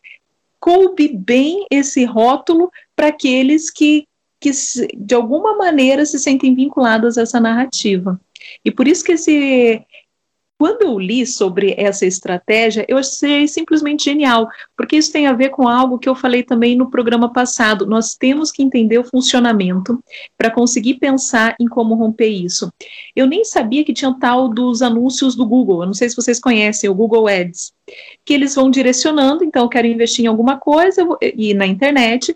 coube bem esse rótulo para aqueles que, que, de alguma maneira, se sentem vinculados a essa narrativa. E por isso que esse, quando eu li sobre essa estratégia, eu achei simplesmente genial, porque isso tem a ver com algo que eu falei também no programa passado. Nós temos que entender o funcionamento para conseguir pensar em como romper isso. Eu nem sabia que tinha tal dos anúncios do Google, eu não sei se vocês conhecem o Google Ads, que eles vão direcionando, então eu quero investir em alguma coisa e na internet,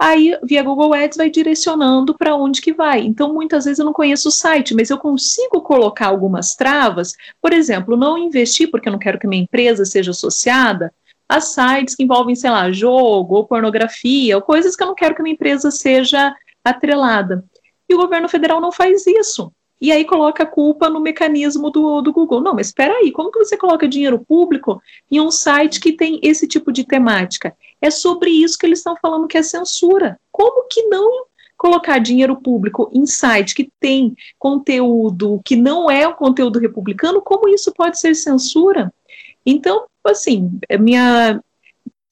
aí via Google Ads vai direcionando para onde que vai. Então, muitas vezes eu não conheço o site, mas eu consigo colocar algumas travas, por exemplo, não investir porque eu não quero que minha empresa seja associada a sites que envolvem, sei lá, jogo ou pornografia, ou coisas que eu não quero que minha empresa seja atrelada. E o governo federal não faz isso. E aí coloca a culpa no mecanismo do, do Google. Não, mas espera aí, como que você coloca dinheiro público em um site que tem esse tipo de temática? É sobre isso que eles estão falando que é censura. Como que não colocar dinheiro público em site que tem conteúdo que não é o conteúdo republicano, como isso pode ser censura? Então, assim, é minha,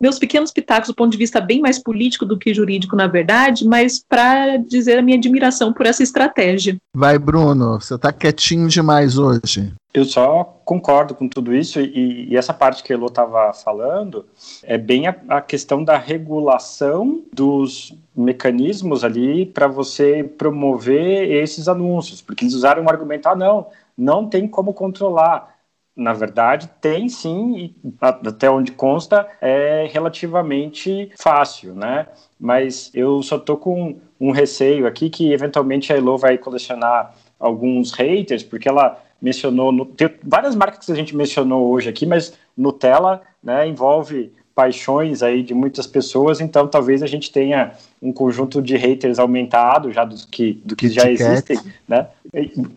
meus pequenos pitacos do ponto de vista bem mais político do que jurídico, na verdade, mas para dizer a minha admiração por essa estratégia. Vai, Bruno, você está quietinho demais hoje. Eu só concordo com tudo isso, e, e essa parte que a Elo estava falando é bem a, a questão da regulação dos mecanismos ali para você promover esses anúncios, porque eles usaram um argumento, ah, não, não tem como controlar na verdade, tem sim, e até onde consta, é relativamente fácil, né? Mas eu só tô com um receio aqui que eventualmente a Elo vai colecionar alguns haters, porque ela mencionou, no, tem várias marcas que a gente mencionou hoje aqui, mas Nutella né, envolve paixões aí de muitas pessoas, então talvez a gente tenha um conjunto de haters aumentado já dos que, do que já existem, né?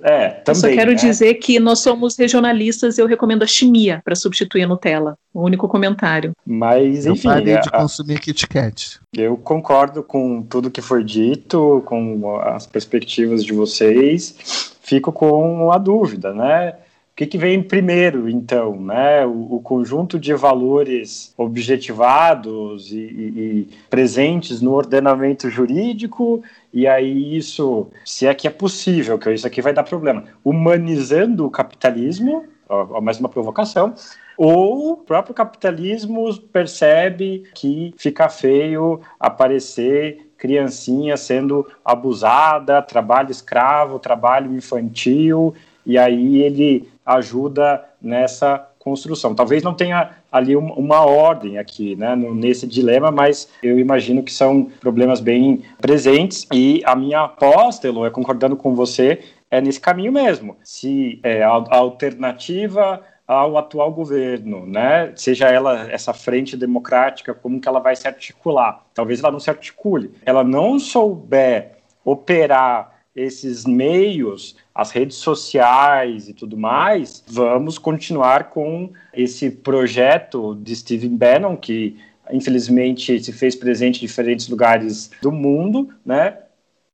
É, também. Eu só quero né? dizer que nós somos regionalistas e eu recomendo a chimia para substituir a Nutella. O único comentário. Mas, enfim. Eu parei de a, consumir Kit Kat. Eu concordo com tudo que foi dito, com as perspectivas de vocês. Fico com a dúvida, né? que, que vem primeiro, então? Né? O, o conjunto de valores objetivados e, e, e, presentes no ordenamento jurídico, e aí isso, se é que é possível, que isso aqui vai dar problema, humanizando o capitalismo, ó, mais uma provocação, ou o próprio capitalismo percebe que fica feio aparecer criancinha sendo abusada, trabalho escravo, trabalho infantil, e aí ele ajuda nessa construção. Talvez não tenha ali uma, ordem aqui, né, nesse dilema, mas eu imagino que são problemas bem presentes e a minha aposta, Elo, é concordando com você, é nesse caminho mesmo. Se é, a alternativa ao atual governo, né? Seja ela essa frente democrática, como que ela vai se articular? Talvez ela não se articule. Ela não souber operar esses meios, as redes sociais e tudo mais, vamos continuar com esse projeto de Stephen Bannon, que infelizmente se fez presente em diferentes lugares do mundo, né?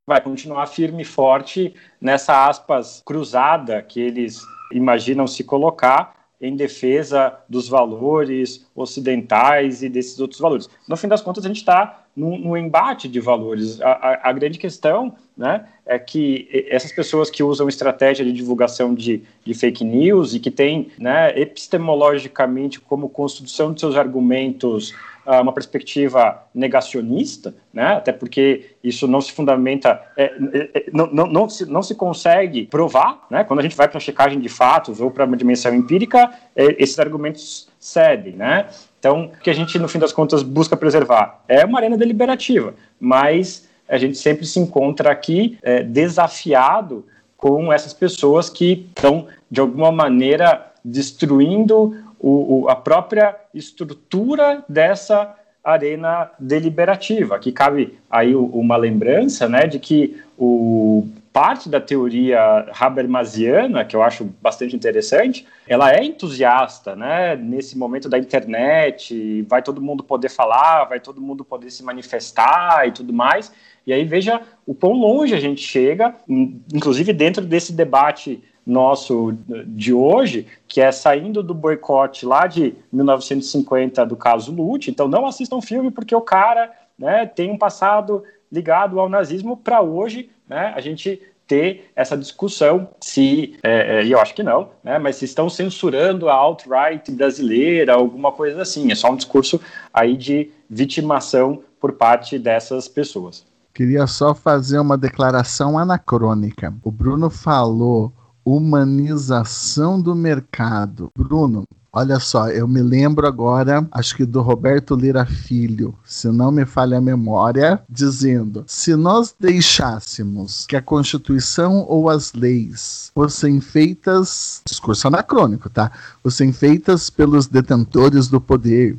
Vai continuar firme e forte nessa aspas cruzada que eles imaginam se colocar em defesa dos valores ocidentais e desses outros valores. No fim das contas, a gente está num, embate de valores. A, a, a, grande questão né, é que essas pessoas que usam estratégia de divulgação de, de fake news e que têm né, epistemologicamente como construção de seus argumentos uma perspectiva negacionista, né, até porque isso não se fundamenta, é, é, é, não, não, não, se, não se consegue provar, né, quando a gente vai para a checagem de fatos ou para uma dimensão empírica, é, esses argumentos cedem, né? Então, o que a gente, no fim das contas, busca preservar é uma arena deliberativa, mas a gente sempre se encontra aqui é, desafiado com essas pessoas que estão, de alguma maneira, destruindo o, o, a própria estrutura dessa arena deliberativa, que cabe aí uma lembrança né, de que o, parte da teoria Habermasiana, que eu acho bastante interessante, ela é entusiasta, né? Nesse momento da internet, vai todo mundo poder falar, vai todo mundo poder se manifestar e tudo mais. E aí veja o quão longe a gente chega, inclusive dentro desse debate nosso de hoje, que é saindo do boicote lá de 1950 do caso Lute. Então não assistam filme porque o cara né, tem um passado ligado ao nazismo para hoje né, a gente ter essa discussão se, é, é, eu acho que não, né, mas se estão censurando a alt-right brasileira, alguma coisa assim. É só um discurso aí de vitimação por parte dessas pessoas. Queria só fazer uma declaração anacrônica. O Bruno falou humanização do mercado. Bruno, Olha só, eu me lembro agora, acho que do Roberto Lira Filho, se não me falha a memória, dizendo: se nós deixássemos que a Constituição ou as leis fossem feitas, discurso anacrônico, tá? Fossem feitas pelos detentores do poder,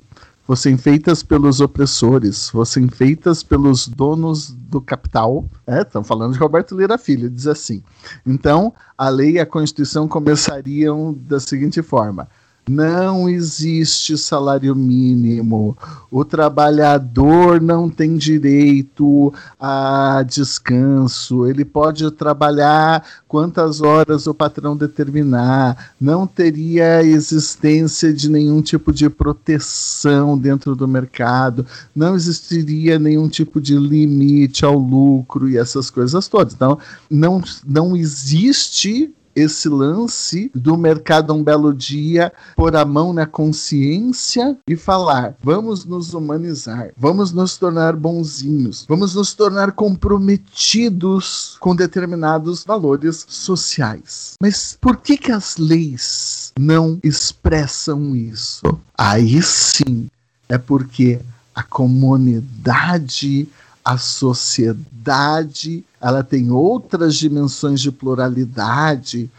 fossem feitas pelos opressores, fossem feitas pelos donos do capital. Estão é, falando de Roberto Lira Filho, diz assim. Então, a lei e a Constituição começariam da seguinte forma: não existe salário mínimo. O trabalhador não tem direito a descanso. Ele pode trabalhar quantas horas o patrão determinar. Não teria existência de nenhum tipo de proteção dentro do mercado. Não existiria nenhum tipo de limite ao lucro e essas coisas todas. Então, não, não existe esse lance do mercado um belo dia pôr a mão na consciência e falar: vamos nos humanizar, vamos nos tornar bonzinhos, vamos nos tornar comprometidos com determinados valores sociais. Mas por que que as leis não expressam isso? Aí sim é porque a comunidade a sociedade ela tem outras dimensões de pluralidade.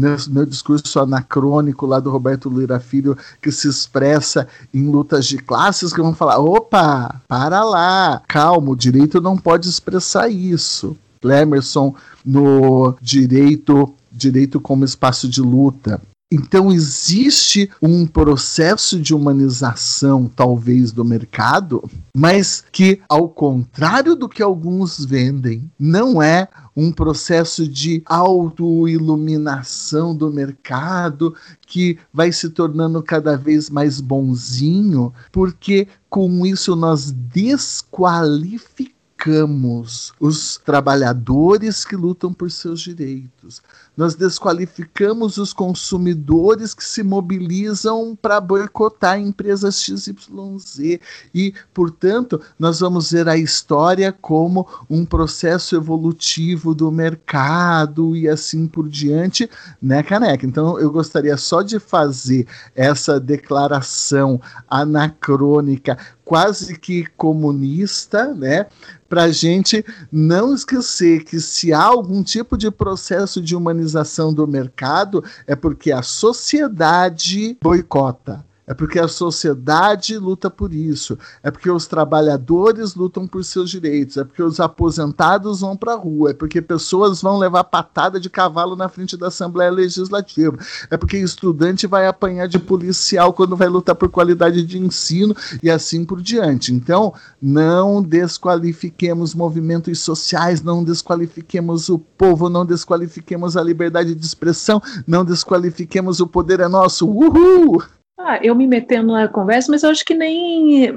Meu, meu discurso anacrônico lá do Roberto Lira Filho, que se expressa em lutas de classes, que vão falar: opa, para lá, calma, o direito não pode expressar isso. Clemerson no direito, direito como espaço de luta. Então existe um processo de humanização, talvez, do mercado, mas que, ao contrário do que alguns vendem, não é um processo de autoiluminação do mercado que vai se tornando cada vez mais bonzinho, porque com isso nós desqualificamos os trabalhadores que lutam por seus direitos nós desqualificamos os consumidores que se mobilizam para boicotar empresas XYZ e, portanto, nós vamos ver a história como um processo evolutivo do mercado e assim por diante, né, Caneca? Então, eu gostaria só de fazer essa declaração anacrônica quase que comunista, né? Para gente não esquecer que se há algum tipo de processo de humanização do mercado, é porque a sociedade boicota. É porque a sociedade luta por isso. É porque os trabalhadores lutam por seus direitos. É porque os aposentados vão para a rua. É porque pessoas vão levar patada de cavalo na frente da Assembleia Legislativa. É porque estudante vai apanhar de policial quando vai lutar por qualidade de ensino e assim por diante. Então, não desqualifiquemos movimentos sociais, não desqualifiquemos o povo, não desqualifiquemos a liberdade de expressão, não desqualifiquemos o poder é nosso. Uhul! Ah, eu me metendo na conversa, mas eu acho que nem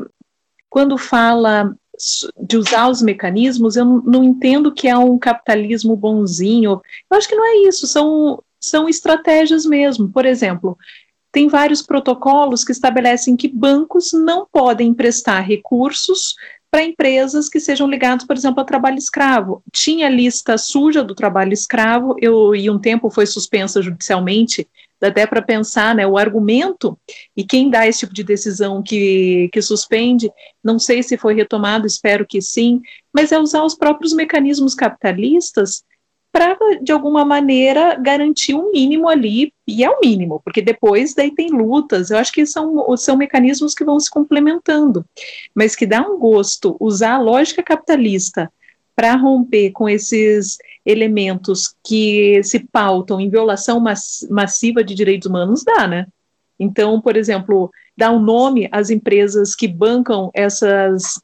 quando fala de usar os mecanismos, eu não entendo que é um capitalismo bonzinho. Eu acho que não é isso, são, são estratégias mesmo. Por exemplo, tem vários protocolos que estabelecem que bancos não podem emprestar recursos para empresas que sejam ligadas, por exemplo, ao trabalho escravo. Tinha lista suja do trabalho escravo, eu, e um tempo foi suspensa judicialmente até para pensar, né, o argumento, e quem dá esse tipo de decisão que, que suspende, não sei se foi retomado, espero que sim, mas é usar os próprios mecanismos capitalistas para, de alguma maneira, garantir um mínimo ali, e é o mínimo, porque depois daí tem lutas, eu acho que são, são mecanismos que vão se complementando, mas que dá um gosto usar a lógica capitalista para romper com esses elementos que se pautam em violação mass massiva de direitos humanos, dá, né? Então, por exemplo, dar um nome às empresas que bancam essas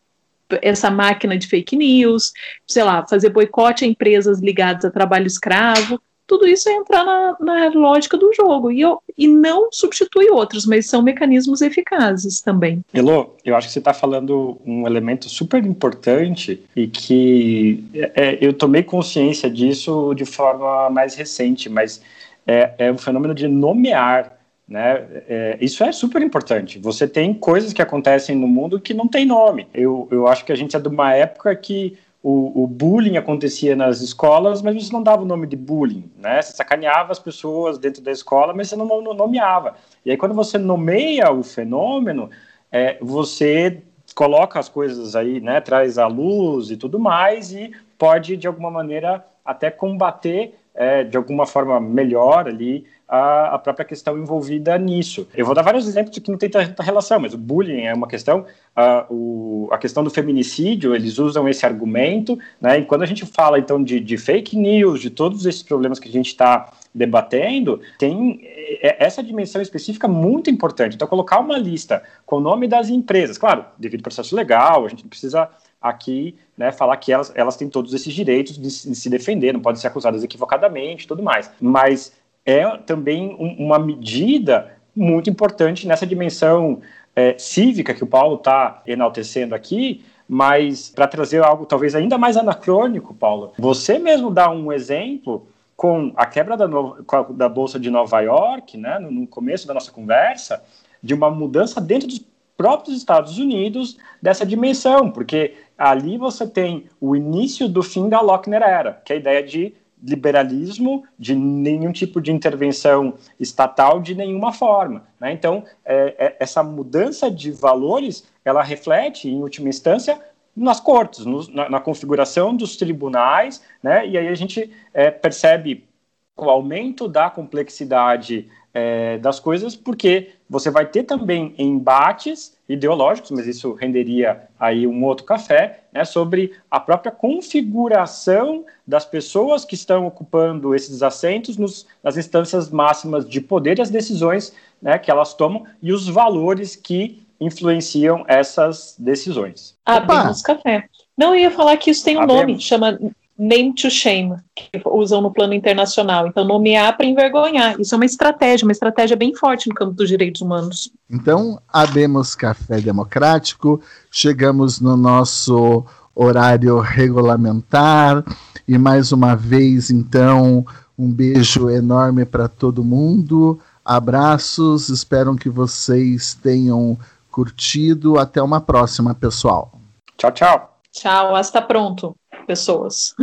essa máquina de fake news, sei lá, fazer boicote a empresas ligadas a trabalho escravo, tudo isso é entrar na, na lógica do jogo e, e não substitui outros, mas são mecanismos eficazes também. Elô, eu acho que você está falando um elemento super importante e que é, é, eu tomei consciência disso de forma mais recente, mas é, é o fenômeno de nomear né? É, isso é super importante. Você tem coisas que acontecem no mundo que não tem nome. Eu, eu acho que a gente é de uma época que o, o, bullying acontecia nas escolas, mas você não dava o nome de bullying, né? Você sacaneava as pessoas dentro da escola, mas você não, não nomeava. E aí, quando você nomeia o fenômeno, é, você coloca as coisas aí, né? Traz a luz e tudo mais, e pode, de alguma maneira, até combater é, de alguma forma melhor ali a, a, própria questão envolvida nisso. Eu vou dar vários exemplos que não tem tanta relação, mas o bullying é uma questão, a, o, a questão do feminicídio, eles usam esse argumento, né? E quando a gente fala então de, de fake news, de todos esses problemas que a gente está debatendo, tem é, essa dimensão específica muito importante. Então, colocar uma lista com o nome das empresas, claro, devido ao processo legal, a gente precisa aqui né, falar que elas, elas têm todos esses direitos de, de se defender, não podem ser acusadas equivocadamente e tudo mais. Mas é também um, uma medida muito importante nessa dimensão é, cívica que o Paulo está enaltecendo aqui, mas para trazer algo talvez ainda mais anacrônico, Paulo, você mesmo dá um exemplo com a quebra da, no, da Bolsa de Nova York, né, no, no começo da nossa conversa, de uma mudança dentro dos próprios Estados Unidos dessa dimensão, porque ali você tem o início do fim da Lochner Era, que é a ideia de liberalismo, de nenhum tipo de intervenção estatal de nenhuma forma. Né? Então, é, é, essa mudança de valores, ela reflete, em última instância, nas cortes, no, na, na, configuração dos tribunais, né? e aí a gente é, percebe o aumento da complexidade é, das coisas, porque você vai ter também embates ideológicos, mas isso renderia aí um outro café, né, sobre a própria configuração das pessoas que estão ocupando esses assentos nos, nas instâncias máximas de poder e as decisões né, que elas tomam e os valores que influenciam essas decisões. Abrimos café. Não, eu ia falar que isso tem um Abemos. nome, chama name to shame, que usam no plano internacional. Então, nomear para envergonhar. Isso é uma estratégia, uma estratégia bem forte no campo dos direitos humanos. Então, abemos café democrático, chegamos no nosso horário regulamentar e mais uma vez, então, um beijo enorme para todo mundo. Abraços, espero que vocês tenham curtido. Até uma próxima, pessoal. Tchau, tchau. Tchau, hasta pronto pessoas.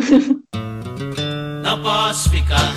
Não posso ficar